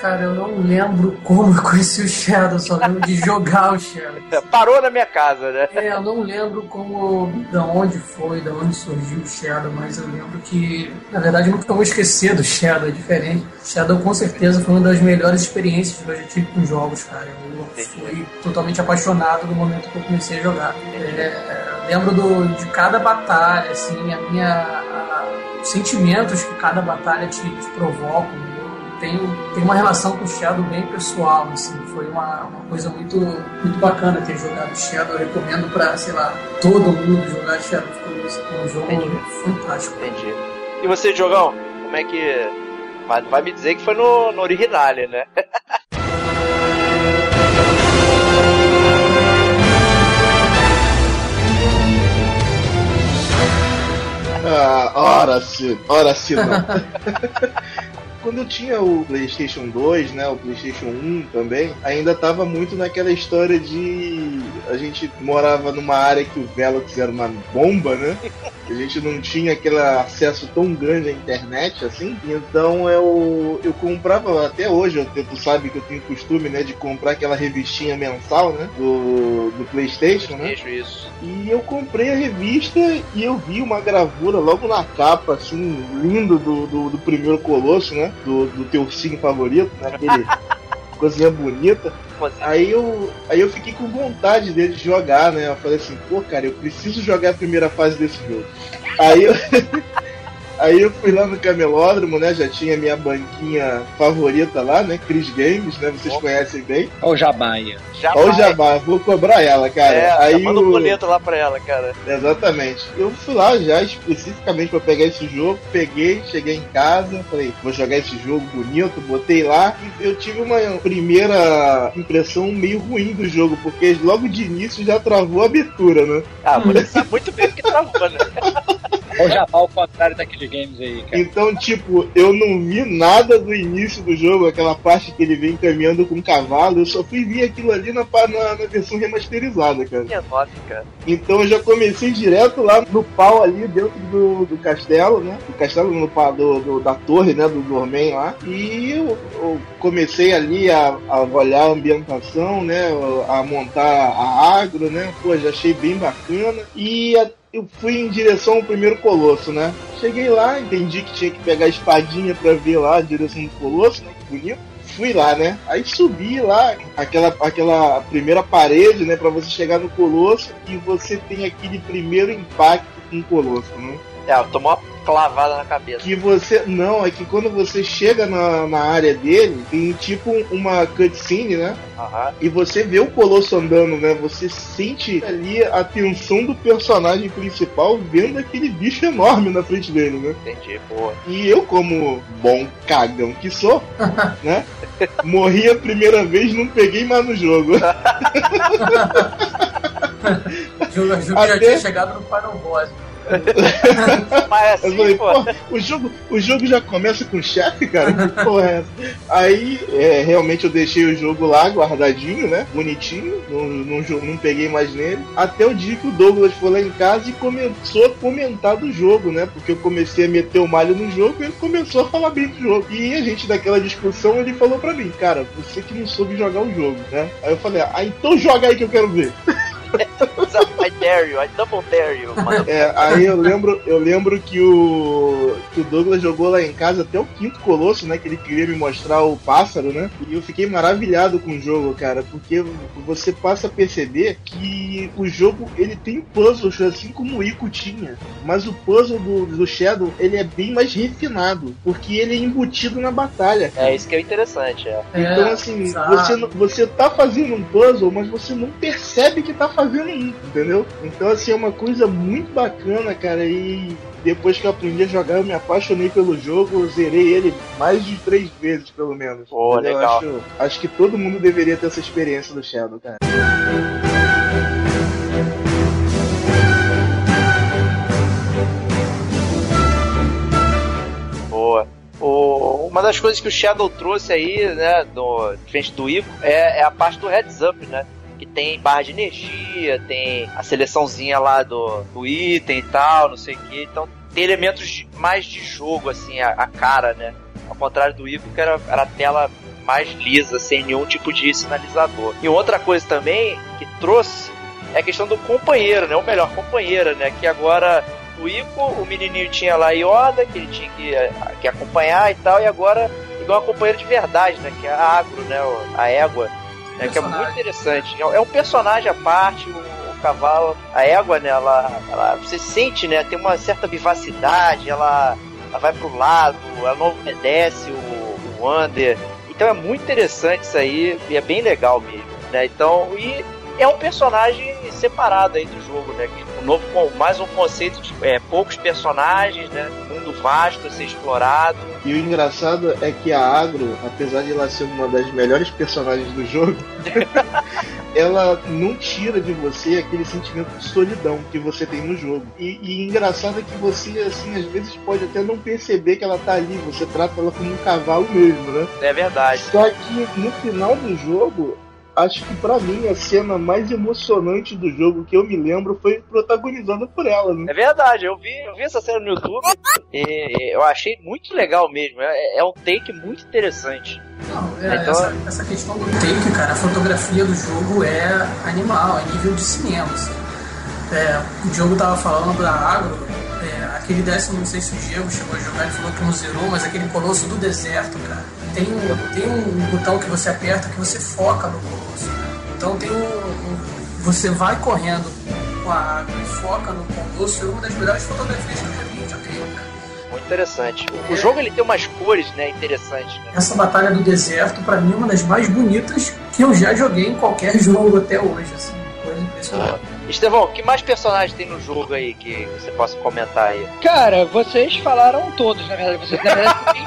Cara, eu não lembro como eu conheci o Shadow, só lembro de jogar o Shadow. Parou na minha casa, né? É, eu não lembro como, da onde foi, da onde surgiu o Shadow, mas eu lembro que, na verdade, eu nunca vou esquecer do Shadow, é diferente. Shadow, com certeza, foi uma das melhores experiências que eu já tive com jogos, cara. Eu fui totalmente apaixonado no momento que eu comecei a jogar. É, lembro do, de cada batalha, assim, a minha... A, os sentimentos que cada batalha te, te provoca, tenho, tenho uma relação com o Shadow bem pessoal, assim, foi uma, uma coisa muito, muito bacana ter jogado Shadow, eu recomendo pra, sei lá, todo mundo jogar Shadow é um jogo Entendi. fantástico. Entendi. E você, Diogão, como é que. Não vai me dizer que foi no, no Originale, né? Ah, ora se, ora se não. Quando eu tinha o PlayStation 2, né, o PlayStation 1 também, ainda tava muito naquela história de a gente morava numa área que o Velox era uma bomba, né? A gente não tinha aquele acesso tão grande à internet assim. Então eu eu comprava até hoje, eu, tu sabe que eu tenho costume, né, de comprar aquela revistinha mensal, né, do, do PlayStation, né? Vejo isso. E eu comprei a revista e eu vi uma gravura logo na capa, assim, lindo do, do, do primeiro Colosso, né? Do, do teu ursinho favorito, né? Aquele coisinha bonita. Aí eu, aí eu fiquei com vontade dele de jogar, né? Eu falei assim, pô, cara, eu preciso jogar a primeira fase desse jogo. Aí eu, aí eu fui lá no camelódromo, né? Já tinha minha banquinha favorita lá, né? Cris Games, né? Vocês Opa. conhecem bem. Olha o Jabaia. Olha o. Jabá, vou cobrar ela, cara. É, aí manda um o- boleto lá pra ela, cara. Exatamente. Eu fui lá já especificamente pra pegar esse jogo, peguei, cheguei em casa, falei, vou jogar esse jogo bonito, botei lá e eu tive uma primeira impressão meio ruim do jogo, porque logo de início já travou a abertura, né? Ah, você sabe muito bem o que travou, né? Olha o Jabá ao contrário daqueles games aí, cara. Então, tipo, eu não vi nada do início do jogo, aquela parte que ele vem caminhando com o cavalo, eu só fui ver aquilo ali na, na, na versão remasterizada, cara. Minha nota, cara. Então eu já comecei direto lá no pau ali dentro do, do castelo, né? Do castelo no pau do, do- da torre, né? Do Dormen lá. E eu, eu comecei ali a, a olhar a ambientação, né? A montar a agro, né? Pô, já achei bem bacana. E a- eu fui em direção ao primeiro colosso, né? Cheguei lá, entendi que tinha que pegar a espadinha pra ver lá a direção do colosso, né? Que bonito fui lá, né? Aí subi lá, aquela, aquela primeira parede, né? Pra você chegar no Colosso e você tem aquele primeiro impacto com o Colosso, né? É, tomou clavada na cabeça. Que você. Não, é que quando você chega na, na área dele, tem tipo uma cutscene, né? Aham. E você vê o Colosso andando, né? Você sente ali a tensão do personagem principal vendo aquele bicho enorme na frente dele, né? Entendi, boa. E eu, como bom cagão que sou, né? Morri a primeira vez, não peguei mais no jogo. O jogo, o jogo já tinha chegado no Final Boss. Mas Eu assim, falei, pô, pô, o jogo, o jogo já começa com chefe, cara? Que porra é essa? Aí, é, realmente eu deixei o jogo lá, guardadinho, né? Bonitinho, não, não, não peguei mais nele. Até o dia que o Douglas foi lá em casa e começou a comentar do jogo, né? Porque eu comecei a meter o malho no jogo e ele começou a falar bem do jogo. E a gente, daquela discussão, ele falou pra mim, cara, você que não soube jogar o jogo, né? Aí eu falei, ah, então joga aí que eu quero ver. I dare you, I double dare you. Manda É, aí eu lembro, eu lembro que o que o Douglas jogou lá em casa até o quinto colosso, né? Que ele queria me mostrar o pássaro, né? E eu fiquei maravilhado com o jogo, cara, porque você passa a perceber que o jogo ele tem puzzles assim como o Ico tinha, mas o puzzle do, do Shadow ele é bem mais refinado, porque ele é embutido na batalha. É isso que é interessante, é. Então, É, assim, sabe? você, você tá fazendo um puzzle, mas você não percebe que tá fazendo um, entendeu? Então, assim, é uma coisa muito bacana, cara, e depois que eu aprendi a jogar, eu me apaixonei pelo jogo, eu zerei ele mais de três vezes, pelo menos. Entendeu? legal. Acho, acho que todo mundo deveria ter essa experiência do Shadow, cara. Boa. O, uma das coisas que o Shadow trouxe aí, né, do, diferente do Ico, é, é a parte do heads up, né? Que tem barra de energia, tem a seleçãozinha lá do, do item e tal, não sei o que. Então tem elementos mais de jogo, assim, a, a cara, né? Ao contrário do Ico, que era, era a tela mais lisa, sem nenhum tipo de sinalizador. E outra coisa também que trouxe é a questão do companheiro, né? O melhor companheira, né? Que agora o Ico, o menininho tinha lá a Yoda, que ele tinha que, que acompanhar e tal, e agora igual uma companheira de verdade, né? Que é a Agro, né? A égua, né, que é muito interessante. É é um personagem à parte, o, o cavalo, a égua, né? Ela, ela, você sente, né? Tem uma certa vivacidade, ela, ela vai pro lado, ela não obedece o, o Wander. Então é muito interessante isso aí e é bem legal mesmo, né? Então, e é um personagem separado aí do jogo, né? Um novo, mais um conceito de é, poucos personagens, né? Mundo vasto a ser explorado. E o engraçado é que a Agro, apesar de ela ser uma das melhores personagens do jogo, ela não tira de você aquele sentimento de solidão que você tem no jogo. E, e engraçado é que você, assim, às vezes pode até não perceber que ela tá ali, você trata ela como um cavalo mesmo, né? É verdade. Só que no final do jogo, acho que para mim a cena mais emocionante do jogo que eu me lembro foi protagonizada por ela, né? É verdade, eu vi, eu vi essa cena no YouTube e eu achei muito legal mesmo. É, é um take muito interessante. Não, é, então... essa, essa, questão do take, cara, a fotografia do jogo é animal, é nível de cinema. Assim. É, o Diogo tava falando da Agro, é, aquele décimo, não sei se o Diego chegou a jogar, ele falou que não zerou, mas aquele colosso do deserto, cara. Tem um, tem um botão que você aperta que você foca no colosso. Né? Então tem um, um, Você vai correndo com a água e foca no colosso, é uma das melhores fotografias que eu já vi, cara. Muito interessante. O é. jogo ele tem umas cores, né, interessantes. Né? Essa batalha do deserto, para mim, é uma das mais bonitas que eu já joguei em qualquer jogo até hoje, assim, coisa impressionante. Ah. Estevão, que mais personagens tem no jogo aí que você possa comentar aí? Cara, vocês falaram todos, na verdade. Vocês, na verdade, tem,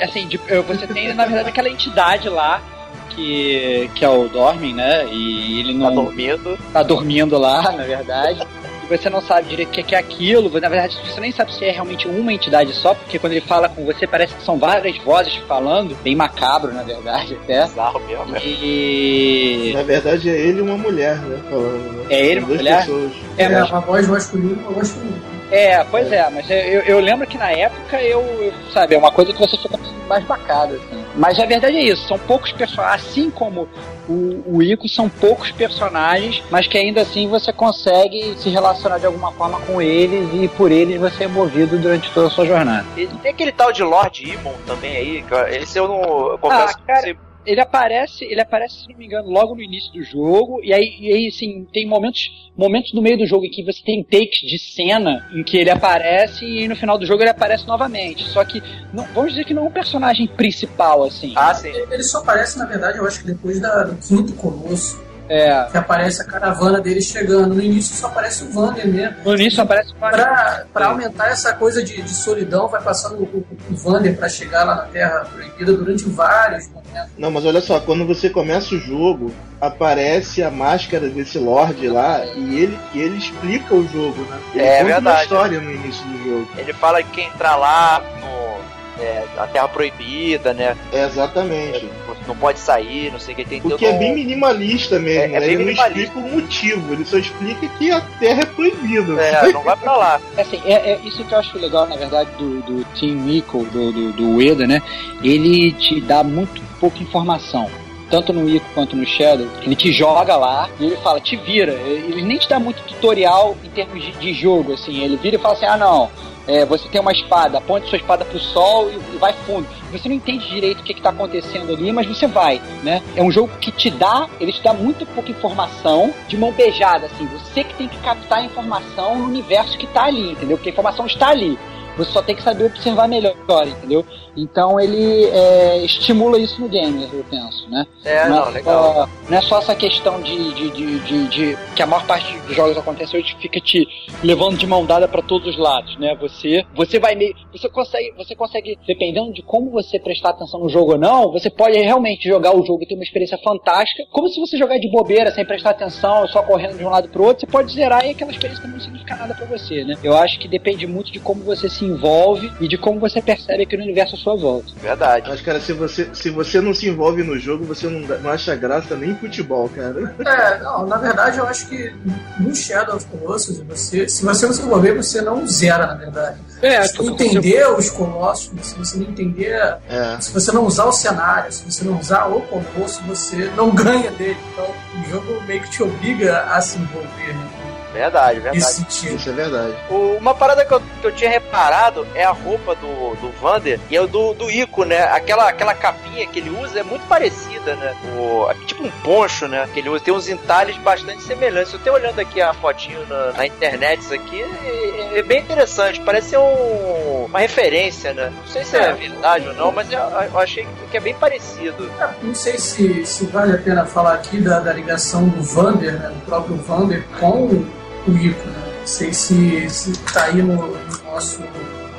assim, de, você tem, na verdade, aquela entidade lá que, que é o Dormin, né? E ele não. Tá dormindo. Tá dormindo lá, na verdade e você não sabe direito o que é aquilo, na verdade você nem sabe se é realmente uma entidade só, porque quando ele fala com você parece que são várias vozes falando, bem macabro na verdade até. Exato, mesmo. E. Na verdade é ele e uma mulher, né? Falando, né? É ele e uma mulher? Pessoas. É, é, uma voz masculina e uma voz feminina. É, pois é, mas eu, eu lembro que na época eu, sabe, é uma coisa que você fica mais bacana, assim. Mas a verdade é isso, são poucos personagens, assim como o, o Ico, são poucos personagens, mas que ainda assim você consegue se relacionar de alguma forma com eles e por eles você é movido durante toda a sua jornada. E tem aquele tal de Lord Imon também aí, esse eu não. Eu confesso ah, cara, ele aparece, ele aparece, se não me engano, logo no início do jogo, e aí, e aí assim, tem momentos, momentos no meio do jogo em que você tem takes de cena em que ele aparece e no final do jogo ele aparece novamente. Só que, não, vamos dizer que não é um personagem principal, assim. Ah, sim. Ele só aparece, na verdade, eu acho que depois da, do quinto colosso. É. Que aparece a caravana dele chegando. No início só aparece o Vander mesmo. No início aparece o Vander. Pra, pra aumentar essa coisa de, de solidão, vai passando o, o, o Vander pra chegar lá na Terra Proibida durante vários momentos. Não, mas olha só, quando você começa o jogo, aparece a máscara desse Lorde lá e ele, e ele explica o jogo, né? Ele é verdade. uma história no início do jogo. Ele fala que quem entrar lá no é, a terra proibida, né? É, exatamente. não pode sair, não sei o que tem. Porque é bem minimalista mesmo, é, é né? ele não explica o motivo, ele só explica que a terra é proibida. É, não vai pra lá. É assim, é, é, isso que eu acho legal, na verdade, do, do Team Ico, do, do, do Ueda, né? Ele te dá muito pouca informação tanto no Ico quanto no Shadow, ele te joga lá e ele fala, te vira. Ele nem te dá muito tutorial em termos de, de jogo, assim. Ele vira e fala assim, ah não, é, você tem uma espada, aponte sua espada pro sol e, e vai fundo. Você não entende direito o que está acontecendo ali, mas você vai, né? É um jogo que te dá, ele te dá muito pouca informação de mão beijada, assim. Você que tem que captar a informação no universo que está ali, entendeu? Porque a informação está ali. Você só tem que saber observar melhor, entendeu? Então ele é, estimula isso no game, eu penso, né? É, não, não, é legal. Só, não é só essa questão de, de, de, de, de que a maior parte dos jogos acontece hoje fica te levando de mão dada para todos os lados, né? Você, você vai meio, você consegue, você consegue, dependendo de como você prestar atenção no jogo ou não, você pode realmente jogar o jogo e ter uma experiência fantástica, como se você jogar de bobeira, sem prestar atenção, só correndo de um lado pro outro, você pode zerar e aquela experiência não significa nada para você, né? Eu acho que depende muito de como você se envolve e de como você percebe aqui no universo sua volta. Verdade. Mas, cara, se você, se você não se envolve no jogo, você não, não acha graça nem em futebol, cara. É, não, na verdade eu acho que no Shadow of Colossus, você, se você não se envolver, você não zera, na verdade. É, se você entender você... os colossos, se você não entender, é. se você não usar o cenário, se você não usar o colosso, você não ganha dele. Então o jogo meio que te obriga a se envolver, né? Verdade, verdade. Isso, isso é verdade. uma parada que eu, que eu tinha reparado é a roupa do, do Vander e é o do, do Ico, né? Aquela, aquela capinha que ele usa é muito parecida né? O, tipo um poncho, né? Que ele usa, tem uns entalhes bastante semelhantes. Eu tenho olhando aqui a fotinho na, na internet, isso aqui é, é, bem interessante. Parece ser um, uma referência, né? Não sei se é, é verdade ou não, mas eu, eu, achei que é bem parecido. É, não sei se, se vale a pena falar aqui da, da ligação do Vander, né? Do próprio Vander com né? Não sei se, se tá aí no, no nosso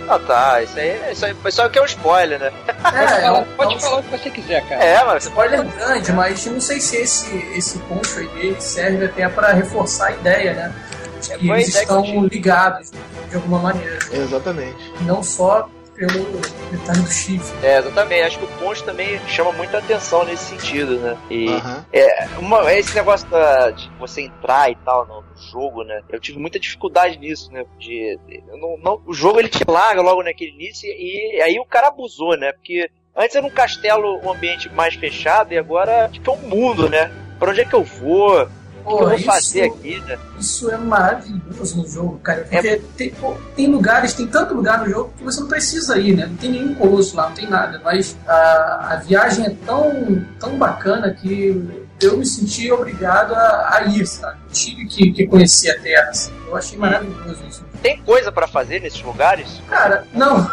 ah tá, isso aí, isso aí, aí que é um spoiler, né? É, pode falar, é pode falar o que você quiser, cara. É, mas. Spoiler grande, mas não sei se esse, esse ponto aí dele serve até pra reforçar a ideia, né? De que é, eles estão ligados de alguma maneira. Exatamente. Não só pelo detalhe do chifre. É, exatamente. Acho que o ponto também chama muita atenção nesse sentido, né? E é, uma, esse negócio da, de você entrar e tal no, no, jogo, né? Eu tive muita dificuldade nisso, né? De, não, não, o jogo ele te larga logo naquele início e, e aí o cara abusou, né? Porque antes era um castelo, um ambiente mais fechado e agora tipo, é um mundo, né? Pra onde é que eu vou? Pô, que eu vou isso, fazer aqui, né? Isso é maravilhoso no jogo, cara. Porque é... tem, pô, tem, lugares, tem tanto lugar no jogo que você não precisa ir, né? Não tem nenhum colosso lá, não tem nada. Mas a, a viagem é tão, tão bacana que eu me senti obrigado a, a ir, sabe? Eu tive que, que conhecer a Terra. Assim. Eu achei maravilhoso isso. Tem coisa para fazer nesses lugares? Cara, não. não,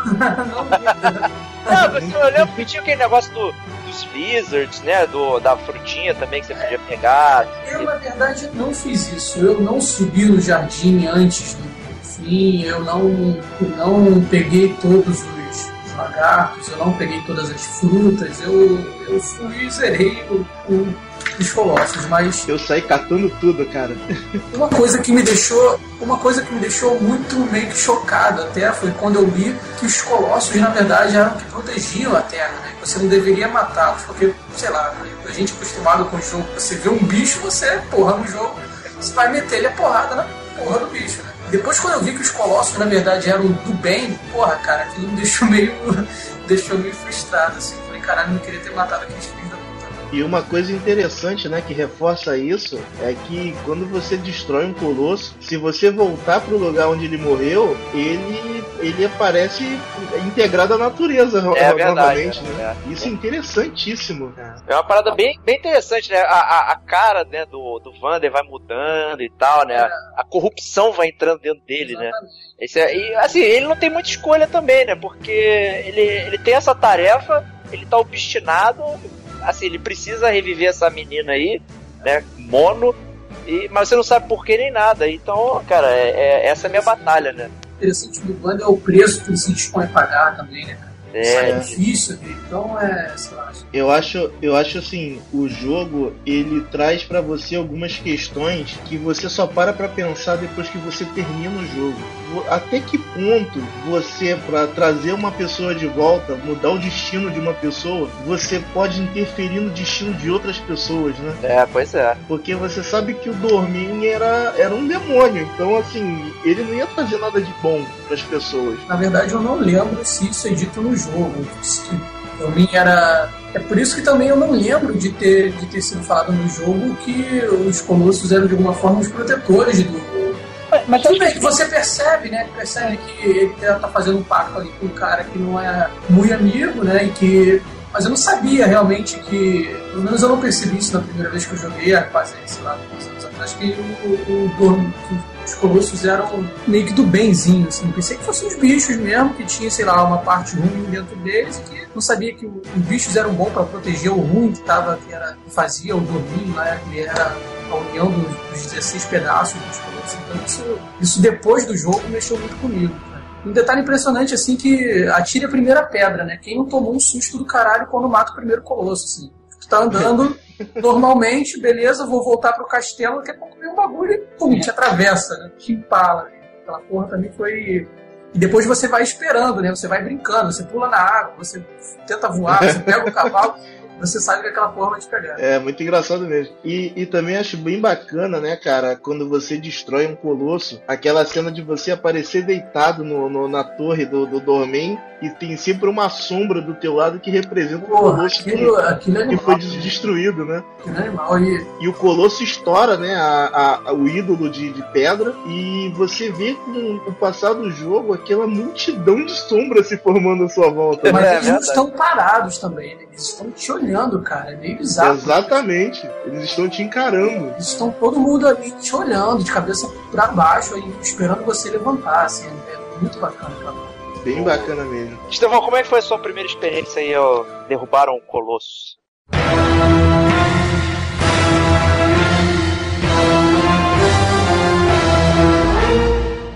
você olhou, tinha aquele negócio do dos lizards, né? Do, da frutinha também que você podia pegar. Eu, na verdade, não fiz isso. Eu não subi no jardim antes do fim, eu não, não peguei todos os lagartos, eu não peguei todas as frutas, eu, eu fui e zerei o, o dos Colossos, mas. Eu saí catando tudo, cara. Uma coisa que me deixou. Uma coisa que me deixou muito meio que chocado até foi quando eu li que os Colossos, na verdade, eram que protegiam a Terra, né? Você não deveria matá-los, porque, sei lá, a gente acostumado com o jogo, você vê um bicho, você, porra, no jogo, você vai meter ele a porrada na porra do bicho, né? Depois quando eu vi que os Colossos, na verdade, eram do bem, porra, cara, aquilo me deixou meio. deixou meio frustrado, assim. Falei, caralho, não queria ter matado aqueles e uma coisa interessante, né, que reforça isso, é que quando você destrói um colosso, se você voltar para o lugar onde ele morreu, ele ele aparece integrado à natureza é novamente, verdade, né? É. Isso é interessantíssimo. É uma parada bem, bem interessante, né? A, a, a cara né, do, do Vander vai mudando e tal, né? É. A corrupção vai entrando dentro dele, né? Exatamente. né? Esse é, e, assim, ele não tem muita escolha também, né? Porque ele, ele tem essa tarefa, ele tá obstinado, assim, ele precisa reviver essa menina aí, né? Mono, e, mas você não sabe por que nem nada. Então, cara, é, é essa é a minha batalha, né? interessante do bando é o preço que se dispõe a pagar também, né, cara? É, é difícil, então é. Eu acho, eu acho assim, o jogo ele traz para você algumas questões que você só para para pensar depois que você termina o jogo. Até que ponto você para trazer uma pessoa de volta, mudar o destino de uma pessoa, você pode interferir no destino de outras pessoas, né? É, pois é. Porque você sabe que o Dormin era era um demônio, então assim, ele não ia trazer nada de bom para as pessoas. Na verdade, eu não lembro se isso é dito no jogo. Que Dormin era é por isso que também eu não lembro de ter, de ter sido falado no jogo que os colossos eram de alguma forma os protetores do. Mas tudo bem que você percebe, né? Percebe que ele tá fazendo um pacto ali com um cara que não é muito amigo, né? E que. Mas eu não sabia realmente que. Pelo menos eu não percebi isso na primeira vez que eu joguei, há quase, sei lá, anos atrás, que o, o, o, os colossos eram meio que do benzinho, assim. Pensei que fossem os bichos mesmo, que tinha, sei lá, uma parte ruim dentro deles e que não sabia que os bichos eram bons para proteger o ruim que tava, que, era, que fazia o domínio lá, que era a união dos, dos 16 pedaços dos colossos. Então isso, isso depois do jogo mexeu muito comigo. Um detalhe impressionante, assim, que atire a primeira pedra, né? Quem não tomou um susto do caralho quando mata o primeiro colosso, assim. Tu tá andando normalmente, beleza, vou voltar pro castelo, daqui a pouco um bagulho e pum, te atravessa, né? Te empala. Aquela porra também foi. E depois você vai esperando, né? Você vai brincando, você pula na água, você tenta voar, você pega o cavalo você sabe que aquela porra vai te pegar. É, muito engraçado mesmo. E, e também acho bem bacana, né, cara, quando você destrói um colosso, aquela cena de você aparecer deitado no, no na torre do, do Dormen e tem sempre uma sombra do teu lado que representa porra, o colosso aquilo, que, aquilo é que foi destruído, né? É animal. E... e o colosso estoura, né, a, a, o ídolo de, de pedra e você vê com o passar do jogo aquela multidão de sombras se formando à sua volta. Mas é, eles não estão parados também, né? Eles estão te olhando cara. É meio bizarro. Exatamente. Eles estão te encarando. Eles estão todo mundo ali te olhando, de cabeça pra baixo, aí, esperando você levantar, assim. É muito bacana, cara. Bem bacana mesmo. Estevão, como é que foi a sua primeira experiência aí, ó, derrubaram um colosso?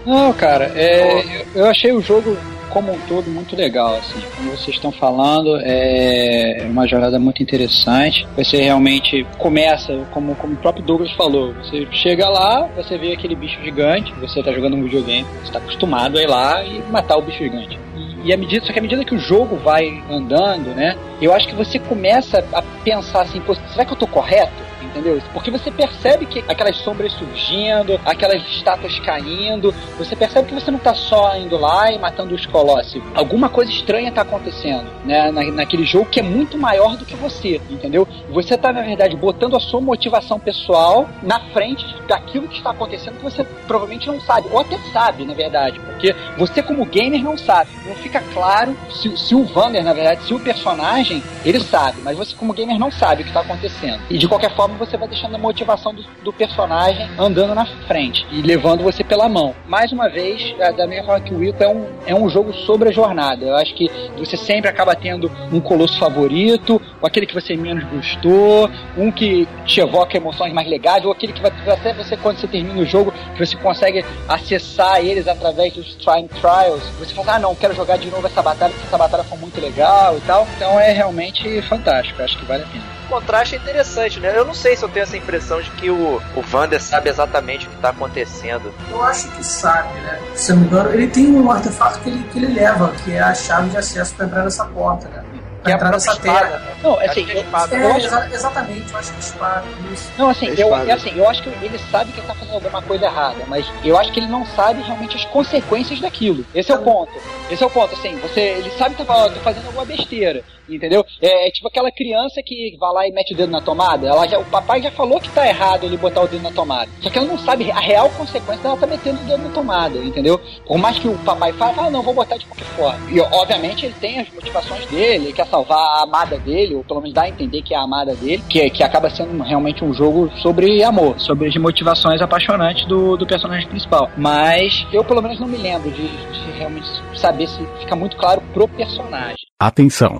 Não, cara, é, eu achei o jogo como um todo muito legal, assim, como vocês estão falando, é uma jornada muito interessante. Você realmente começa, como, como o próprio Douglas falou, você chega lá, você vê aquele bicho gigante, você tá jogando um videogame, você tá acostumado a ir lá e matar o bicho gigante. E à medida, só que à medida que o jogo vai andando, né, eu acho que você começa a pensar assim, será que eu tô correto? Entendeu? Porque você percebe que aquelas sombras surgindo, aquelas estátuas caindo, você percebe que você não tá só indo lá e matando os colossos. Alguma coisa estranha tá acontecendo, né? Na, naquele jogo que é muito maior do que você, entendeu? Você tá, na verdade, botando a sua motivação pessoal na frente daquilo que está acontecendo que você provavelmente não sabe, ou até sabe, na verdade, porque você, como gamer, não sabe. Não fica claro se, se o Vander, na verdade, se o personagem, ele sabe, mas você, como gamer, não sabe o que está acontecendo. E de qualquer forma, você vai deixando a motivação do, do personagem andando na frente e levando você pela mão. Mais uma vez, da- mesma forma que o Ico é um, é um jogo sobre a jornada. Eu acho que você sempre acaba tendo um colosso favorito, ou aquele que você menos gostou, um que te evoca emoções mais legais, ou aquele que vai até você, quando você termina o jogo, que você consegue acessar eles através dos Trying Trials. Você fala, ah, não, quero jogar de novo essa batalha, porque essa batalha foi muito legal e tal. Então é realmente fantástico, acho que vale a pena. Contraste é interessante, né? Eu não sei se eu tenho essa impressão de que o, o Vander sabe exatamente o que tá acontecendo. Eu acho que sabe, né? Se eu me engano, ele tem um artefato que ele, que ele leva, que é a chave de acesso pra entrar nessa porta, né? Que é a entrar própria espada. Não, Acho assim, que é eu, espada. eu É, acho exatamente, eu acho que espada, isso. Não, assim, É eu, espada. é assim, eu acho que ele sabe que ele tá fazendo alguma coisa errada, mas eu acho que ele não sabe realmente as consequências daquilo. Esse é o ponto. Esse é o ponto, assim, você, ele sabe que tá, tô fazendo alguma besteira, entendeu? É, é tipo aquela criança que vai lá e mete o dedo na tomada, ela já, o papai já falou que tá errado ele botar o dedo na tomada. Só que ela não sabe a real consequência dela tá metendo o dedo na tomada, entendeu? Por mais que o papai fale, ah, não, vou botar de qualquer forma. E obviamente ele tem as motivações dele, ele quer salvar a amada dele, ou pelo menos dá a entender que é a amada dele, que, que acaba sendo realmente um jogo sobre amor, sobre as motivações apaixonantes do, do personagem principal. Mas eu pelo menos não me lembro de, de realmente saber se fica muito claro pro personagem. Atenção!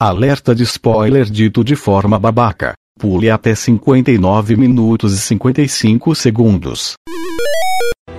Alerta de spoiler dito de forma babaca. Pule até 59 minutos e 55 segundos.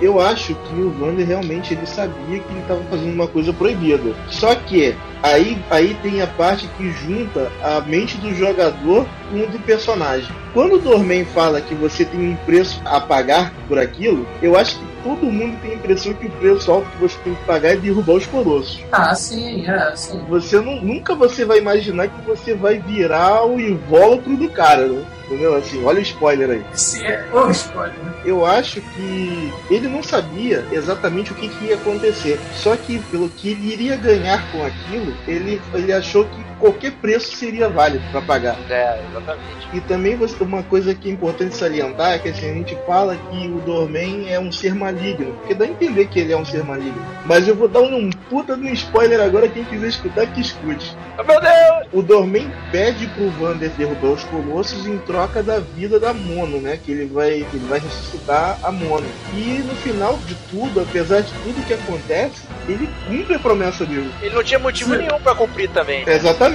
Eu acho que o Vander realmente ele sabia que ele estava fazendo uma coisa proibida. Só que aí, aí tem a parte que junta a mente do jogador com o do personagem. Quando o Dormen fala que você tem um preço a pagar por aquilo, eu acho que todo mundo tem a impressão que o preço alto que você tem que pagar é derrubar os colossos. Ah, sim, é, sim. Você não, nunca você vai imaginar que você vai virar o invólucro do cara, né? Entendeu? Assim, olha o spoiler aí. Sim, é. Ô, spoiler. Eu acho que ele não sabia exatamente o que, que ia acontecer. Só que pelo que ele iria ganhar com aquilo, ele, ele achou que qualquer preço seria válido para pagar. É, exatamente. E também você, uma coisa que é importante salientar é que assim, a gente fala que o Dormen é um ser maligno, porque dá a entender que ele é um ser maligno. Mas eu vou dar um puta de um spoiler agora, quem quiser escutar que escute. Oh, meu Deus! O Dormen pede pro Vander derrubar os colossos em troca da vida da Mono, né? Que ele vai, ele vai ressuscitar a Mono. E no final de tudo, apesar de tudo que acontece, ele cumpre a promessa dele. Ele não tinha motivo Sim. nenhum pra cumprir também. né? Exatamente.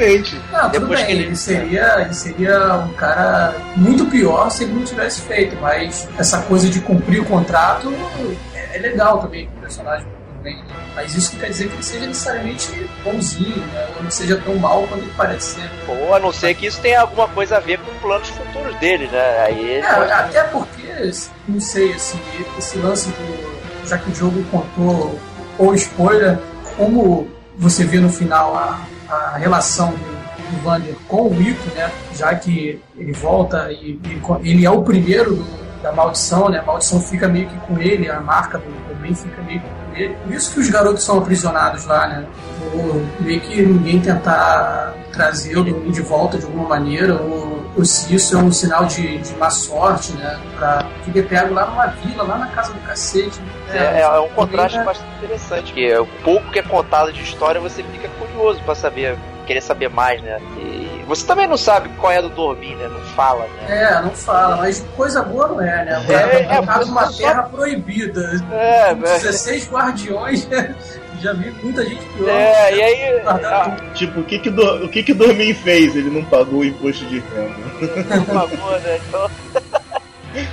Não, tudo Depois bem, que ele- ele... seria, ele seria um cara muito pior se ele não tivesse feito, mas essa coisa de cumprir o contrato é, é legal também com o personagem também. Mas isso não quer dizer que ele seja necessariamente bonzinho, né? Ou não seja tão mal quanto ele parece ser. Ou a não ser que isso tenha alguma coisa a ver com planos futuros dele, né? Aí É, pode- até porque, não sei, assim, esse lance do. Já que o jogo contou ou spoiler, como você vê no final a, a relação do, do Vander com o Ico, né? Já que ele volta e, e ele é o primeiro do- da maldição, né? A maldição fica meio que com ele, a marca do também fica meio que com ele. Por isso que os garotos são aprisionados lá, né? Ou meio que ninguém tentar trazê-lo de volta de alguma maneira, ou, isso é um sinal de, de má sorte, né? Pra ficar pego lá numa vila, lá na casa do cacete. né? É, é um contraste bastante interessante, que o pouco que é contado de história você fica curioso pra saber, querer saber mais, né? E. Você também não sabe qual é do Dormin, né? Não fala, né? É, não fala, mas coisa boa não é, né? É, tá é, numa só- terra proibida. É, velho. 16 guardiões, já vi muita gente pior. É, e aí. Guardado Tipo, o que que, do, o que que Dormin fez? Ele não pagou o imposto de renda. Por favor, né? Então...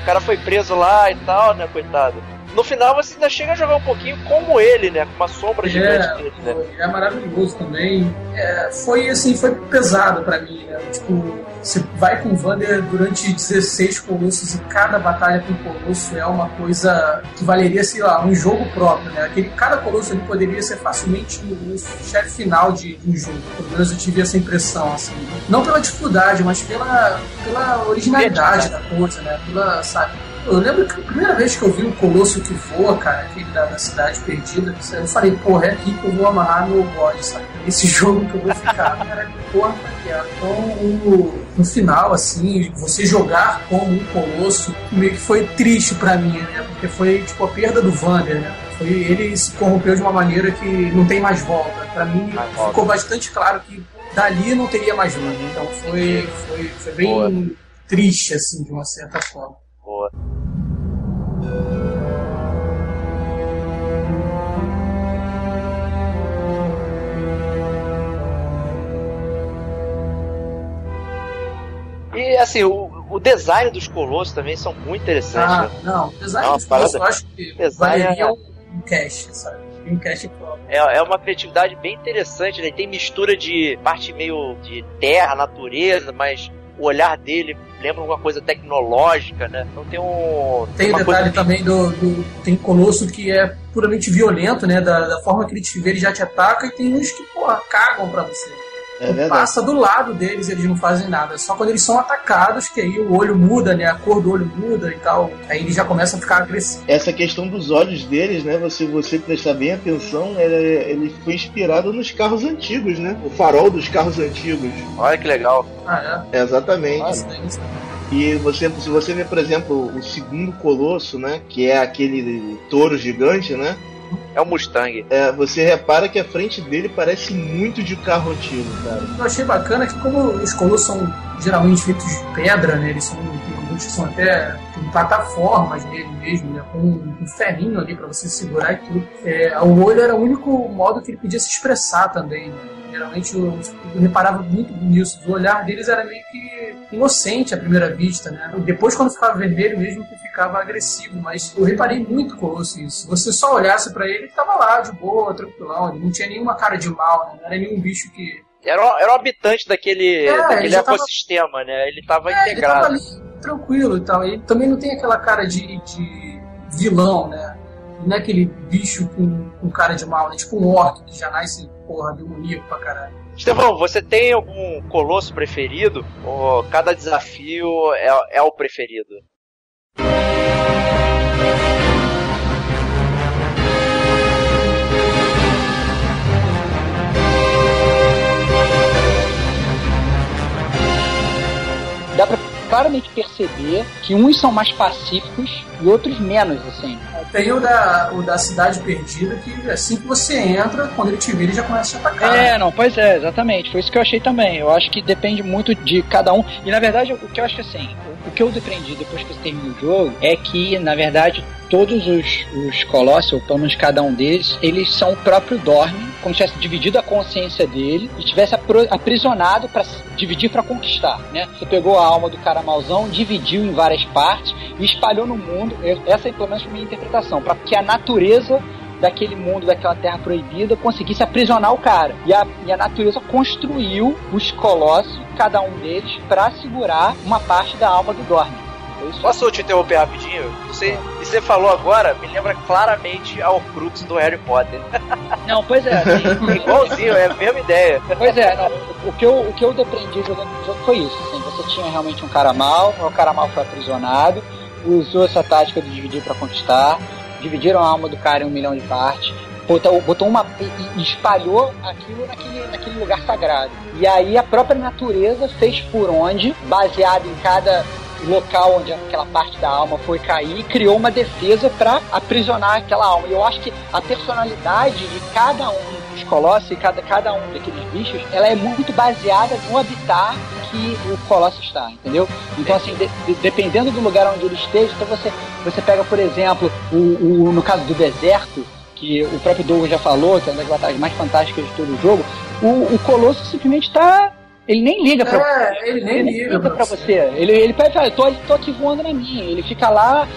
o cara foi preso lá e tal, né, coitado. No final você ainda chega a jogar um pouquinho como ele, né? Com uma sombra gigante É, dele, né? é maravilhoso também. É, foi assim, foi pesado pra mim, né? Tipo, você vai com o Vander durante 16 colossos e cada batalha com colosso é uma coisa que valeria, sei lá, um jogo próprio, né? Aquele, cada colosso ele poderia ser facilmente o, o chefe final de, de um jogo. Pelo menos eu tive essa impressão, assim. Não pela dificuldade, mas pela, pela originalidade da coisa, né? Pela, sabe? Eu lembro que a primeira vez que eu vi um colosso que voa, cara, aquele da, da cidade perdida, eu falei, porra, é aqui que eu vou amarrar meu bode, sabe? Esse jogo que eu vou ficar. Cara, que porra que é. Então, o- no final, assim, você jogar como um colosso, meio que foi triste pra mim, né? Porque foi, tipo, a perda do Vander, né? Foi, ele se corrompeu de uma maneira que não tem mais volta. Pra mim, Mais volta. ficou bastante claro que dali não teria mais volta. Então, foi, foi, foi bem Boa. triste, assim, de uma certa forma. Boa. E assim, o, o design dos colossos também são muito interessantes. Ah, né? não, o design É uma dos colossos eu acho que Design valeria é- um, um cast, sabe? Um cast próprio. É, é uma criatividade bem interessante, né? Tem mistura de parte meio de terra, natureza, mas o olhar dele lembra uma coisa tecnológica, né? Então tem um. Tem o uma detalhe coisa também do, do- Tem colosso que é puramente violento, né? Da, da forma que ele te vê, ele já te ataca, e tem uns que, porra, cagam pra você. É. Passa do lado deles, eles não fazem nada. Só quando eles são atacados, que aí o olho muda, né? A cor do olho muda e tal. Aí ele já começa a ficar agressivo. Essa questão dos olhos deles, né? Você, você prestar bem atenção, ele, ele foi inspirado nos carros antigos, né? O farol dos carros antigos. Olha que legal. Ah, Exatamente. é? Isso daí, isso daí. E você, se você ver, por exemplo, o segundo colosso, né? Que é aquele touro gigante, né? É um Mustang. É, você repara que a frente dele parece muito de carro antigo, cara. Eu achei bacana que como os colossos são geralmente feitos de pedra, né? Eles são, que são até tem plataformas nele mesmo, né? Com um ferrinho ali para você segurar e tudo. É, o olho era o único modo que ele podia se expressar também. Né? Geralmente eu, eu reparava muito nisso. O olhar deles era meio que inocente à primeira vista, né? Depois, quando ficava vermelho mesmo, que ficava agressivo. Mas eu reparei muito colosso isso. Se você só olhasse para ele, ele tava lá, de boa, tranquilão. Ele não tinha nenhuma cara de mal, né? Não era nenhum bicho que Era, um- era um habitante daquele, É, ele daquele já tava- ecossistema, né? Ele tava É, ele tava integrado. ali tranquilo e tal. Ele também não tem aquela cara de, de vilão, né? Não é aquele bicho com, com cara de mal, né? Tipo um orc que já nasce, porra, demoníaco pra caralho. Estevão, você tem algum colosso preferido? Ou cada desafio é, é o preferido? Dá pra claramente perceber que uns são mais pacíficos e outros menos, assim. Tem o da, o da cidade perdida, que assim que você entra, quando ele te vê, ele já começa a te atacar. É, não, pois é, exatamente. Foi isso que eu achei também. Eu acho que depende muito de cada um. E na verdade, o que eu acho que assim, o- o que eu deprendi depois que você termina o jogo é que, na verdade, todos os, os Colossos, ou pelo menos cada um deles, eles são o próprio Dorme, como se tivesse dividido a consciência dele e tivesse aprisionado para dividir para conquistar, né? Você pegou a alma do cara mauzão, dividiu em várias partes e espalhou no mundo. Essa é pelo menos a minha interpretação, para que a natureza daquele mundo, daquela terra proibida, conseguisse aprisionar o cara. E a, e a natureza construiu os colossos, cada um deles, para segurar uma parte da alma do Dorne. Isso? Posso te interromper rapidinho? Você, você falou agora, me lembra claramente ao Crux do Harry Potter. Não, pois é, assim, Igualzinho, é a mesma ideia. Pois é, não, o, que eu, o que eu depreendi jogando o jogo foi isso. Assim, você tinha realmente um cara mal, o cara mal foi aprisionado, usou essa tática de dividir para conquistar, dividiram a alma do cara em um milhão de partes, botou, botou uma. espalhou aquilo naquele, naquele lugar sagrado. E aí a própria natureza fez por onde, baseado em cada local onde aquela parte da alma foi cair e criou uma defesa para aprisionar aquela alma. E eu acho que a personalidade de cada um os colossos, cada, cada um daqueles bichos, ela é muito baseada no habitat que o colosso está, entendeu? Então, assim, de, de, dependendo do lugar onde ele esteja, então você, você pega, por exemplo, o, o, no caso do deserto, que o próprio Douglas já falou, que é uma das batalhas mais fantásticas de todo o jogo, o, o Colosso simplesmente está ele nem liga pra é, você. Ele nem ele liga, liga pra você. Ele, ele pede, ah, tô, tô aqui voando na minha. Ele fica lá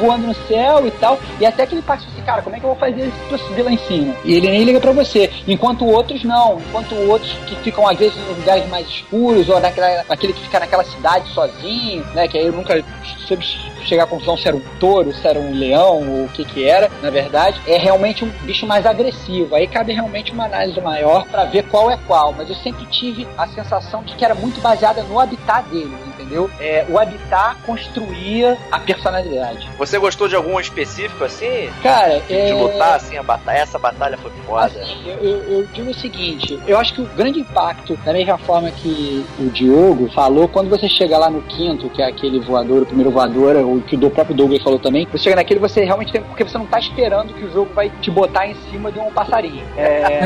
voando no céu e tal. E até que ele passa assim, cara, como é que eu vou fazer isso pra subir lá em cima? E ele nem liga pra você. Enquanto outros não. Enquanto outros que ficam, às vezes, nos lugares mais escuros, ou naquela, aquele que fica naquela cidade sozinho, né? Que aí eu nunca soube chegar à conclusão se era um touro, se era um leão, ou o que que era, na verdade, é realmente um bicho mais agressivo. Aí cabe realmente uma análise maior para ver qual é qual. Mas eu sempre tive a sensação de que era muito baseada no habitat dele, entendeu? É, o habitat construía a personalidade. Você gostou de algum específico assim? Cara, de, é... de lutar assim, a batalha, essa batalha foi foda. Assim, eu, eu, eu, digo o seguinte, eu acho que o grande impacto, da mesma forma que o Diogo falou, quando você chega lá no quinto, que é aquele voador, o primeiro voador, o que o próprio Douglas falou também, você chega naquele você realmente tem, porque você não tá esperando que o jogo vai te botar em cima de um passarinho. É,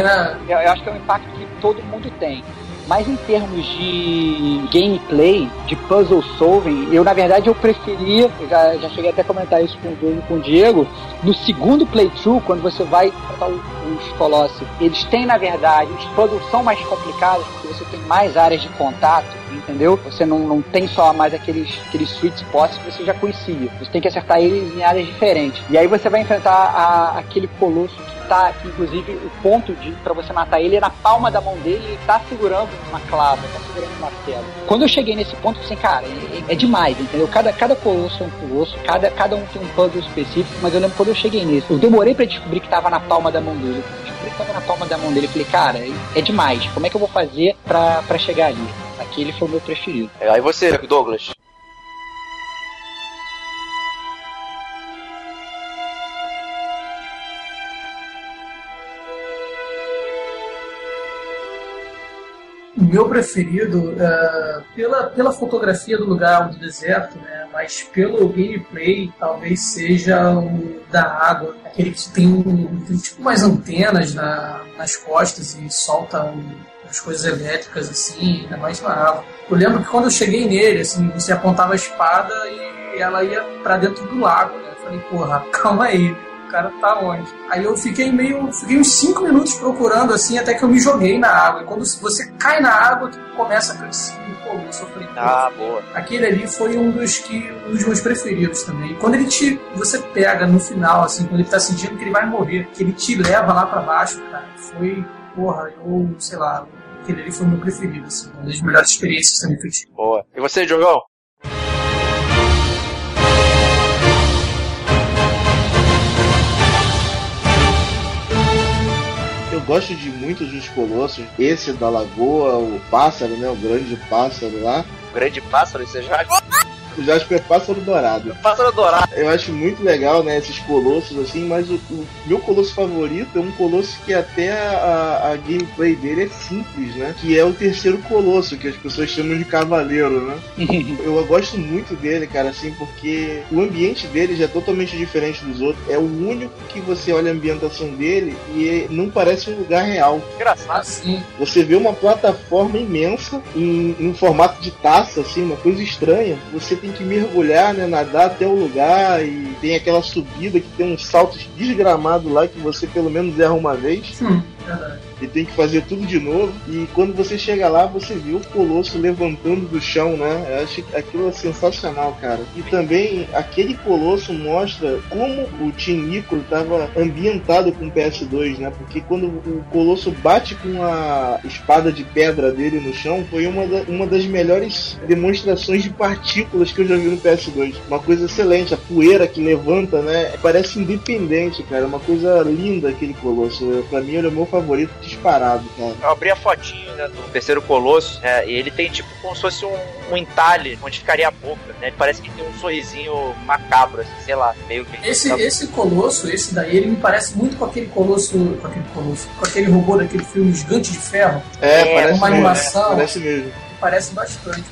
eu, eu acho que é um impacto que todo mundo tem. Mas em termos de gameplay, de puzzle solving, eu na verdade eu preferia, eu já, já cheguei até a comentar isso com o, com o Diego, no segundo playthrough, quando você vai enfrentar os Colossi, eles têm na verdade, os puzzles são mais complicados, você tem mais áreas de contato, entendeu? Você não, não tem só mais aqueles, aqueles sweet spots que você já conhecia. Você tem que acertar eles em áreas diferentes. E aí você vai enfrentar a, aquele colosso que tá, que inclusive o ponto de para você matar ele é na palma da mão dele, ele tá segurando uma clava, tá segurando um martelo. Quando eu cheguei nesse ponto, eu pensei, cara, é, é, demais, entendeu? Cada, cada colosso é um colosso, cada, cada um tem um puzzle específico, mas eu lembro quando eu cheguei nesse, eu demorei para descobrir que tava na palma da mão dele. Tava na palma da mão dele, eu falei, cara, é demais, como é que eu vou fazer para chegar ali? Aquele foi o meu preferido. Aí você, Douglas? Meu preferido, uh, pela, pela fotografia do lugar, do deserto, né? mas pelo gameplay, talvez seja o da água. Aquele que tem, tem tipo umas antenas na, nas costas e solta um, as coisas elétricas assim, ainda mais na água. Eu lembro que quando eu cheguei nele, assim, você apontava a espada e ela ia para dentro do lago. Né? Eu falei, porra, calma aí cara tá onde? Aí eu fiquei meio. Fiquei uns 5 minutos procurando assim, até que eu me joguei na água. E quando você cai na água, que começa a crescer pô, eu sofri. Ah, boa. Aquele ali foi um dos que um dos meus preferidos também. Quando ele te. Você pega no final, assim, quando ele tá sentindo que ele vai morrer, que ele te leva lá para baixo, cara, foi. Porra, eu, sei lá, aquele ali foi o meu preferido, assim, uma das melhores experiências também que eu tive. Boa. E você, Diogão? Gosto de muitos dos colossos. Esse da lagoa, o pássaro, né? O grande pássaro lá. O grande pássaro, você já Jasper é Pássaro Dourado. Pássaro Dourado. Eu acho muito legal, né, esses colossos assim, mas o, o meu colosso favorito é um colosso que até a, a, gameplay dele é simples, né? Que é o terceiro colosso, que as pessoas chamam de cavaleiro, né? eu gosto muito dele, cara, assim, porque o ambiente dele já é totalmente diferente dos outros. É o único que você olha a ambientação dele e não parece um lugar real. Engraçado. Assim, você vê uma plataforma imensa em, em um formato de taça, assim, uma coisa estranha. Você tem tem que mergulhar, né, nadar até o lugar e tem aquela subida que tem uns saltos desgramados lá que você pelo menos erra uma vez. Sim, verdade e tem que fazer tudo de novo. E quando você chega lá, você vê o Colosso levantando do chão, né? Eu acho aquilo é sensacional, cara. E também aquele Colosso mostra como o Team Nico estava ambientado com o PS2, né? Porque quando o Colosso bate com a espada de pedra dele no chão, foi uma, da, uma das melhores demonstrações de partículas que eu já vi no PS2. Uma coisa excelente, a poeira que levanta, né? Parece independente, cara. Uma coisa linda aquele Colosso. Pra mim, ele é o meu favorito disparado, cara. Eu abri a fotinho né, do terceiro colosso, né, e ele tem tipo como se fosse um, um entalhe onde ficaria a boca, né? Ele parece que tem um sorrisinho macabro, assim, sei lá, meio que. Esse, esse colosso, esse daí, ele me parece muito com aquele colosso. Com aquele colosso, com aquele robô daquele filme Gigante de Ferro. É, é parece uma mesmo, animação. Parece mesmo. Parece bastante.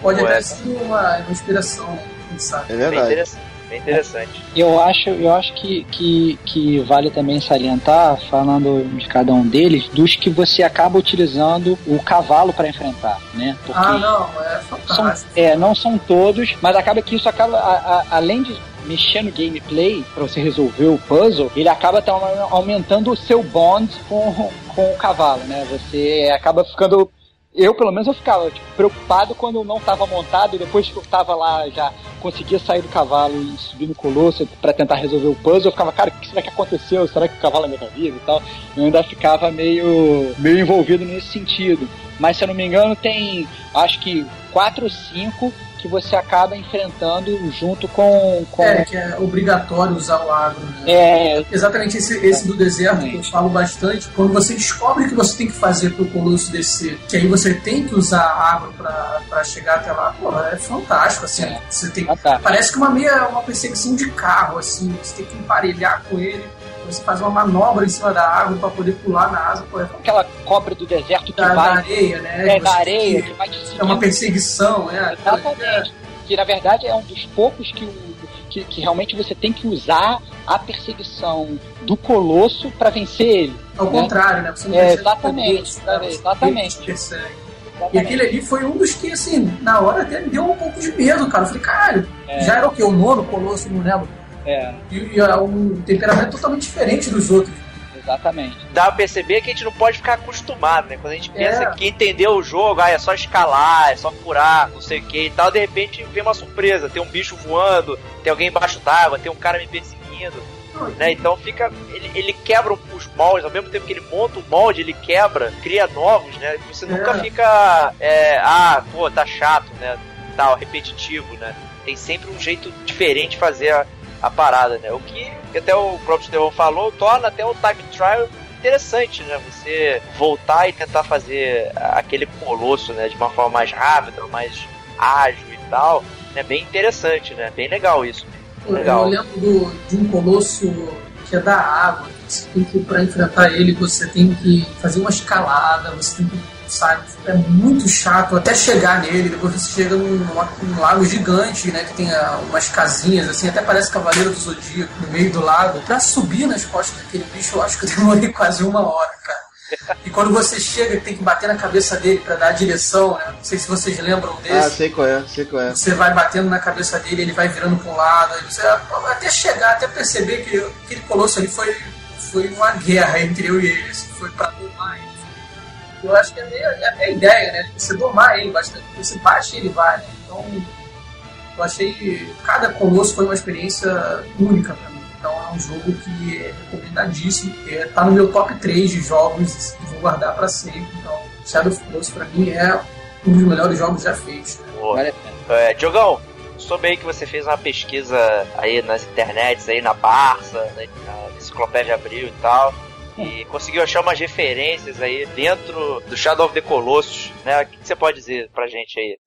Pode até ser uma, uma inspiração, quem sabe. É verdade. Bem interessante. Eu acho, eu acho que, que, que vale também salientar, falando de cada um deles, dos que você acaba utilizando o cavalo para enfrentar, né? Porque ah, não, é fantástico. São, é, não são todos, mas acaba que isso acaba, a, a, além de mexer no gameplay para você resolver o puzzle, ele acaba aumentando o seu bond com, com o cavalo, né? Você acaba ficando eu, pelo menos, eu ficava tipo, preocupado quando eu não estava montado, depois que eu estava lá, já conseguia sair do cavalo e subir no colosso para tentar resolver o puzzle, eu ficava, cara, o que será que aconteceu? Será que o cavalo ainda tá vivo e tal? Eu ainda ficava meio, meio envolvido nesse sentido. Mas, se eu não me engano, tem, acho que, quatro ou cinco que você acaba enfrentando junto com. com... É, que é obrigatório usar o agro. Né? É. Exatamente esse, esse do deserto que eu falo bastante. Quando você descobre que você tem que fazer para o Colosso descer, que aí você tem que usar agro para chegar até lá, pô, é fantástico. Assim, é. Você tem. Parece que uma meia uma perseguição de carro, assim, você tem que emparelhar com ele você faz uma manobra em cima da água para poder pular na asa. Pô, é... Aquela cobra do deserto que da, vai. Da areia, né? É, da areia, que, que vai te É uma perseguição, né? Exatamente. É. Que na verdade é um dos poucos que, que, que realmente você tem que usar a perseguição do colosso para vencer ele. Ao né? contrário, né? Você não é, exatamente, né? exatamente. E aquele ali foi um dos que, assim, na hora até me deu um pouco de medo, cara. Eu falei, caralho, é. já era o que? O nono colosso, não lembro é. E, e é um temperamento totalmente diferente dos outros. Exatamente. Dá pra perceber que a gente não pode ficar acostumado, né? Quando a gente pensa é. que entendeu o jogo, ah, é só escalar, é só curar, não sei o que e tal, de repente vem uma surpresa, tem um bicho voando, tem alguém embaixo d'água, tem um cara me perseguindo. Né? Então fica. Ele, ele quebra os moldes, ao mesmo tempo que ele monta o molde, ele quebra, cria novos, né? Você nunca é. fica. É, ah, pô, tá chato, né? Tal, repetitivo, né? Tem sempre um jeito diferente de fazer a, a parada, né? O que até o próprio Estevão falou, torna até o time trial interessante, né? Você voltar e tentar fazer aquele colosso, né? De uma forma mais rápida, mais ágil e tal. É né? bem interessante, né? Bem legal isso. Bem legal. Eu lembro do, de um colosso que é da água. Você tem que, pra enfrentar ele, você tem que fazer uma escalada, você tem que sabe? É muito chato até chegar nele. Depois você chega num, num lago gigante, né? Que tem uh, umas casinhas, assim, até parece Cavaleiro do Zodíaco no meio do lago. Pra subir nas costas daquele bicho, eu acho que eu demorei quase uma hora, cara. E quando você chega, tem que bater na cabeça dele para dar a direção, né? Não sei se vocês lembram desse. Ah, sei qual é, sei qual é. Você vai batendo na cabeça dele, ele vai virando para um lado. Você, até chegar, até perceber que aquele colosso ali foi, foi uma guerra entre eu e ele. Foi para ele. Eu acho que é, meio, é até a ideia, né? Você domar ele bastante, você bate ele vai, né? Então, eu achei que cada colosso foi uma experiência única para mim. Então, é um jogo que é recomendadíssimo. É, tá no meu top 3 de jogos e vou guardar para sempre. Então, Shadow of Colossus para mim é um dos melhores jogos já feitos. Né? É, Diogão, soube aí que você fez uma pesquisa aí nas internets, aí na Barça, né, na Enciclopédia Abril e tal e conseguiu achar umas referências aí dentro do Shadow of the Colossus, né? O que você pode dizer pra gente aí?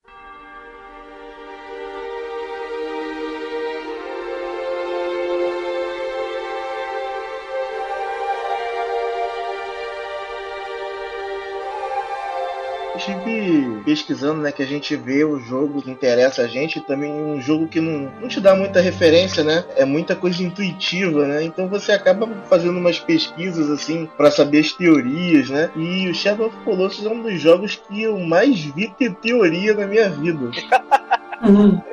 Pesquisando, né, que a gente vê o jogo que interessa a gente, também um jogo que não, não te dá muita referência, né? É muita coisa intuitiva, né? Então você acaba fazendo umas pesquisas assim para saber as teorias, né? E o Shadow of Colossus é um dos jogos que eu mais vi ter teoria na minha vida.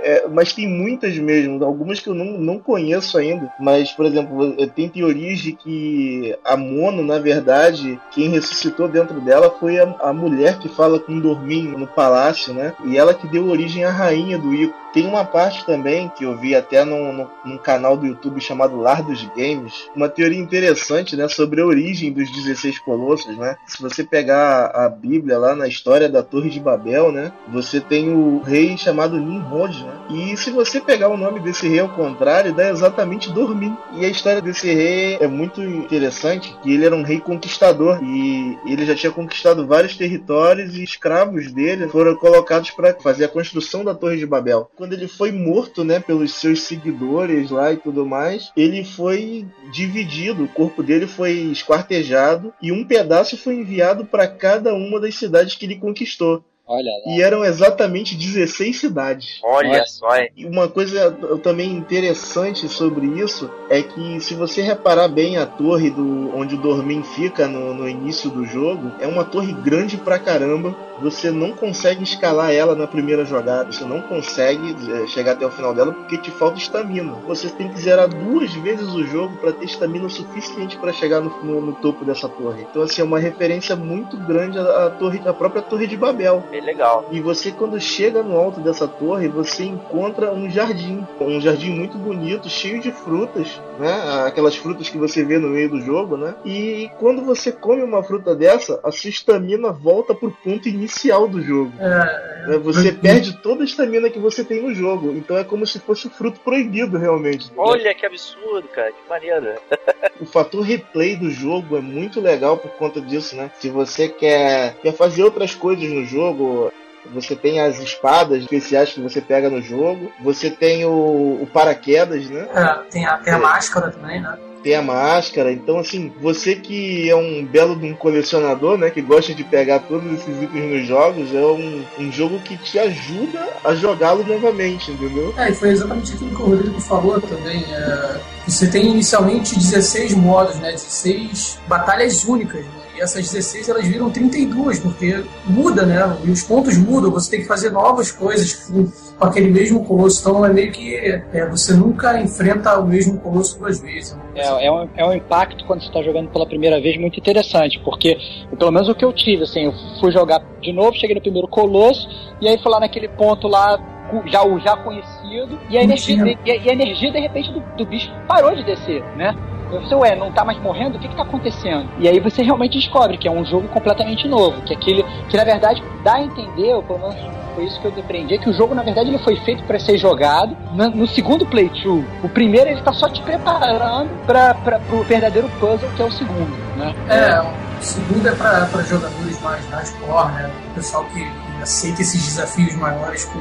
É, mas tem muitas mesmo, algumas que eu não, não conheço ainda. Mas, por exemplo, tem teorias de que a Mono, na verdade, quem ressuscitou dentro dela foi a, a mulher que fala com Dormin no palácio, né? E ela que deu origem à rainha do Ico. Tem uma parte também que eu vi até num, num, num, canal do YouTube chamado Lar dos Games, uma teoria interessante, né, sobre a origem dos 16 colossos, né? Se você pegar a Bíblia lá na história da Torre de Babel, né, você tem o rei chamado Nimrod, né? E se você pegar o nome desse rei ao contrário, dá exatamente Dormir. E a história desse rei é muito interessante, que ele era um rei conquistador e ele já tinha conquistado vários territórios e escravos dele foram colocados para fazer a construção da Torre de Babel quando ele foi morto, né, pelos seus seguidores lá e tudo mais, ele foi dividido, o corpo dele foi esquartejado e um pedaço foi enviado para cada uma das cidades que ele conquistou. Olha lá. E eram exatamente 16 cidades. Olha só, hein? E uma coisa também interessante sobre isso é que se você reparar bem a torre do onde o Dormin fica no, no início do jogo, é uma torre grande pra caramba. Você não consegue escalar ela na primeira jogada, você não consegue é, chegar até o final dela porque te falta estamina. Você tem que zerar duas vezes o jogo para ter estamina suficiente para chegar no, no- no topo dessa torre. Então assim é uma referência muito grande à, à torre, à própria torre de Babel. Bem legal. E você, quando chega no alto dessa torre, você encontra um jardim. Um jardim muito bonito, cheio de frutas, né? Aquelas frutas que você vê no meio do jogo, né? E quando você come uma fruta dessa, a sua estamina volta pro ponto inicial do jogo. É? Você perde toda a estamina que você tem no jogo. Então é como se fosse o fruto proibido, realmente. Olha que absurdo, cara. Que maneiro. O fator replay do jogo é muito legal por conta disso, né? Se você quer, quer fazer outras coisas no jogo, você tem as espadas especiais que você pega no jogo, você tem o, o paraquedas, né? é, tem, a, tem a máscara também, né? Tem a máscara. Então, assim, você que é um belo um colecionador, né? Que gosta de pegar todos esses itens nos jogos, é um, um jogo que te ajuda a jogá-lo novamente, entendeu? É, e foi exatamente aquilo que o Rodrigo falou também. é, você tem inicialmente 16 modos, né? 16 batalhas únicas, né? Essas 16 elas viram 32, porque muda, né? E os pontos mudam, você tem que fazer novas coisas com, aquele mesmo colosso. Então é meio que é, você nunca enfrenta o mesmo colosso duas vezes. É, é, um, é um impacto quando você está jogando pela primeira vez muito interessante, porque pelo menos o que eu tive, assim, eu fui jogar de novo, cheguei no primeiro colosso, e aí fui lá naquele ponto lá, já, o já conhecido, e a energia, e, e a energia de repente do, do bicho parou de descer, né? Eu falei, ué, não tá mais morrendo? O que que tá acontecendo? E aí você realmente descobre que é um jogo completamente novo, que aquele, que na verdade dá a entender, ou pelo menos foi isso que eu depreendi, que o jogo na verdade ele foi feito para ser jogado na- no segundo playthrough. O primeiro ele tá só te preparando para pro verdadeiro puzzle que é o segundo, né? É, o segundo é para jogadores mais hardcore, né? O pessoal que, aceita esses desafios maiores com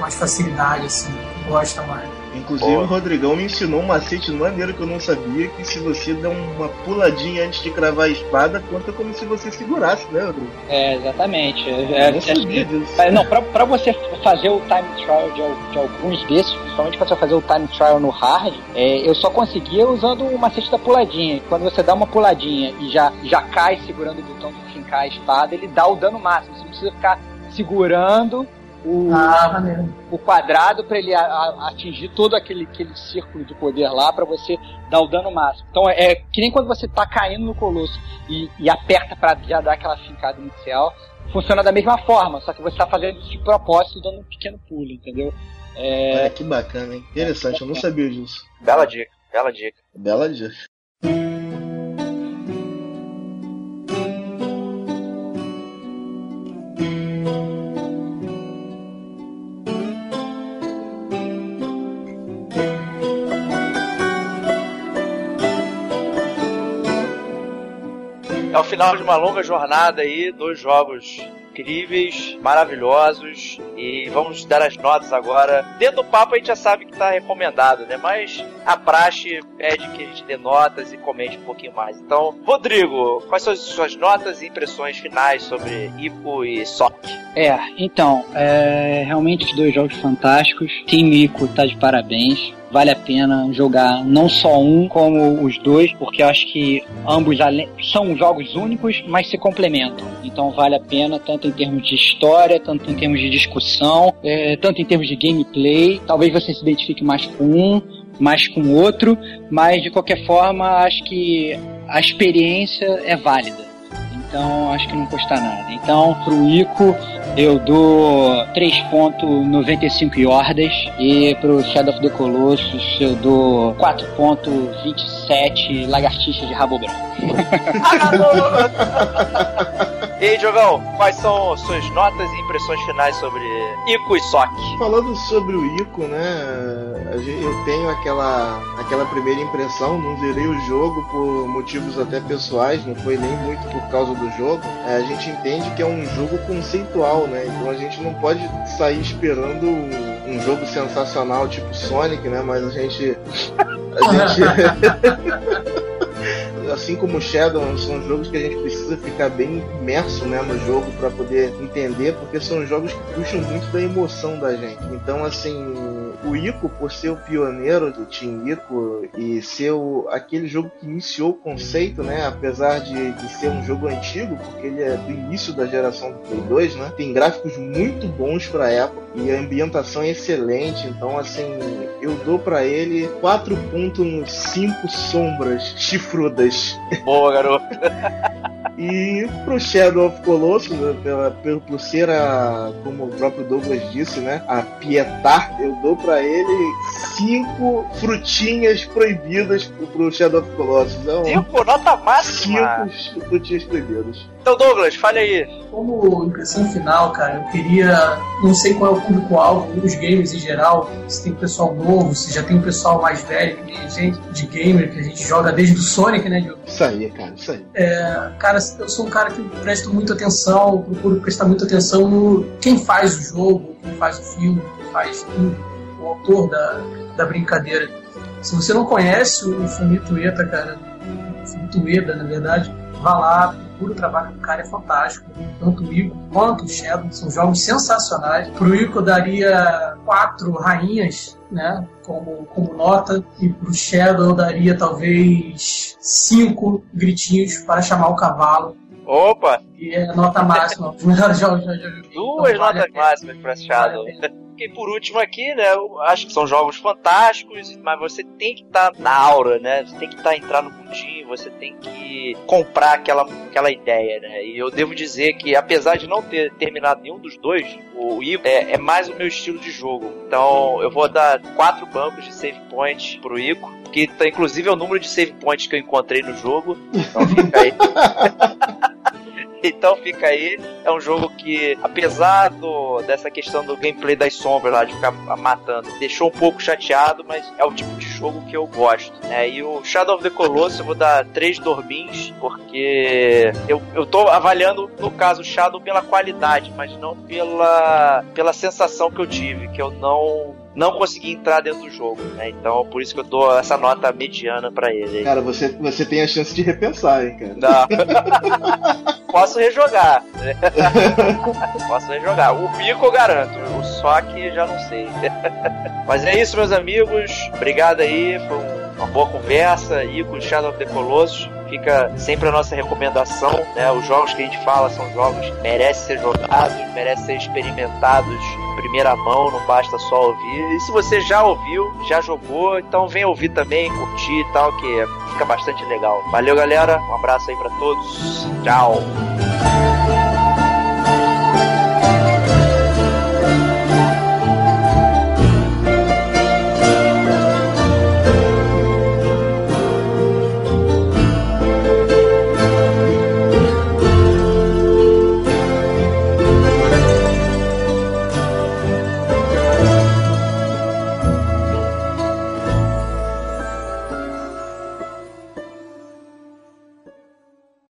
mais facilidade, assim, gosta mais. Inclusive Boa. o Rodrigão me ensinou um macete maneiro que eu não sabia, que se você der uma puladinha antes de cravar a espada, conta como se você segurasse, né, Rodrigo? É, exatamente. É, Eu é, não sabia disso. é, não, pra, pra você fazer o time trial de, de alguns desses, principalmente quando você vai fazer o time trial no hard, é, eu só conseguia usando o macete da puladinha. Quando você dá uma puladinha e já, já cai segurando o botão de fincar a espada, ele dá o dano máximo. Você não precisa ficar segurando o, Ah, o quadrado para ele a- a- atingir todo aquele, aquele círculo de poder lá para você dar o dano máximo. Então é, é que nem quando você tá caindo no colosso e, e aperta para já dar aquela fincada inicial, funciona da mesma forma, só que você tá fazendo isso de propósito, dando um pequeno pulo, entendeu? É, Olha que bacana, hein? Interessante, eu não sabia disso. Bela dica, bela dica. Bela dica. Final de uma longa jornada aí, dois jogos incríveis, maravilhosos. E vamos dar as notas agora. Dentro do papo a gente já sabe que tá recomendado, né? Mas a praxe pede que a gente dê notas e comente um pouquinho mais. Então, Rodrigo, quais são as suas notas e impressões finais sobre Ico e Sock? É, então, é, realmente dois jogos fantásticos. Team Ico tá de parabéns. Vale a pena jogar não só um, como os dois, porque acho que ambos são jogos únicos, mas se complementam. Então vale a pena, tanto em termos de história, tanto em termos de discussão, é, tanto em termos de gameplay. Talvez você se identifique mais com um, mais com o outro, mas de qualquer forma, acho que a experiência é válida. Então acho que não custa nada. Então, pro Ico, eu dou 3.95 Yordas e pro Shadow of the Colossus eu dou 4.27 lagartixas de rabo branco. E aí, Diogão, quais são suas notas e impressões finais sobre Ico e Sock? Falando sobre o Ico, né? Eu tenho aquela, aquela primeira impressão, não zerei o jogo por motivos até pessoais, não foi nem muito por causa do jogo. É, a gente entende que é um jogo conceitual, né? Então a gente não pode sair esperando um, jogo sensacional tipo Sonic, né? Mas a gente. A gente. assim como Shadow, são jogos que a gente precisa ficar bem imerso né, no jogo para poder entender, porque são jogos que puxam muito da emoção da gente. Então, assim, o Ico, por ser o pioneiro do Team Ico e ser o, aquele jogo que iniciou o conceito, né? Apesar de, de ser um jogo antigo, porque ele é do início da geração do Play 2, né? Tem gráficos muito bons pra época e a ambientação é excelente. Então, assim, eu dou para ele 4.5 sombras chifrudas. Boa, garoto. E pro Shadow of Colossus, né, pela, pelo, por ser a, como o próprio Douglas disse, né? A pietar, eu dou para ele cinco frutinhas proibidas pro, pro Shadow of Colossus. Então, cinco? Nota máxima? Cinco frutinhas proibidas. Então, Douglas, fale aí. Como impressão final, cara, eu queria. Não sei qual é o público-alvo dos games em geral, se tem pessoal novo, se já tem um pessoal mais velho, gente de gamer que a gente joga desde o Sonic, né, Diogo? Isso aí, cara, isso aí. É, cara, eu sou um cara que presto muita atenção, procuro prestar muita atenção no quem faz o jogo, quem faz o filme, quem faz tudo, o autor da, da brincadeira. Se você não conhece o Fumito Ueda, cara, Fumito Ueda, na verdade, vá lá, procura o trabalho do cara, é fantástico. Tanto o Ico quanto o Shadow são jogos sensacionais. Pro Ico eu daria quatro rainhas, né? Como, como nota, e pro Shadow eu daria talvez cinco gritinhos para chamar o cavalo. Opa! E é nota máxima. já, Duas então, notas máximas para Shadow. E por último aqui, né, eu acho que são jogos fantásticos, mas você tem que estar tá na aura, né? Você tem que estar tá, entrar no mundinho, você tem que comprar aquela, aquela ideia, né? E eu devo dizer que, apesar de não ter terminado nenhum dos dois, o Ico é, é mais o meu estilo de jogo. Então eu vou dar quatro bancos de save point pro Ico, que tá, inclusive é o número de save points que eu encontrei no jogo. Então fica aí. Então fica aí. É um jogo que, apesar do, dessa questão do gameplay das sombras lá, de ficar matando, deixou um pouco chateado, mas é o tipo de jogo que eu gosto. Né? E o Shadow of the Colossus eu vou dar três dormins, porque eu, eu tô avaliando, no caso, o Shadow pela qualidade, mas não pela, pela sensação que eu tive, que eu não não consegui entrar dentro do jogo, né? Então por isso que eu dou essa nota mediana para ele. Cara, você, você tem a chance de repensar, hein, cara? Não. Posso rejogar. Posso rejogar. O pico eu garanto, o só que já não sei. Mas é isso, meus amigos. Obrigado aí, foi uma boa conversa. E com Shadow of the Colossus fica sempre a nossa recomendação, né? Os jogos que a gente fala são jogos que merecem ser jogados, merecem ser experimentados em primeira mão, não basta só ouvir. E se você já ouviu, já jogou, então vem ouvir também, curtir e tal, que fica bastante legal. Valeu, galera. Um abraço aí para todos. Tchau.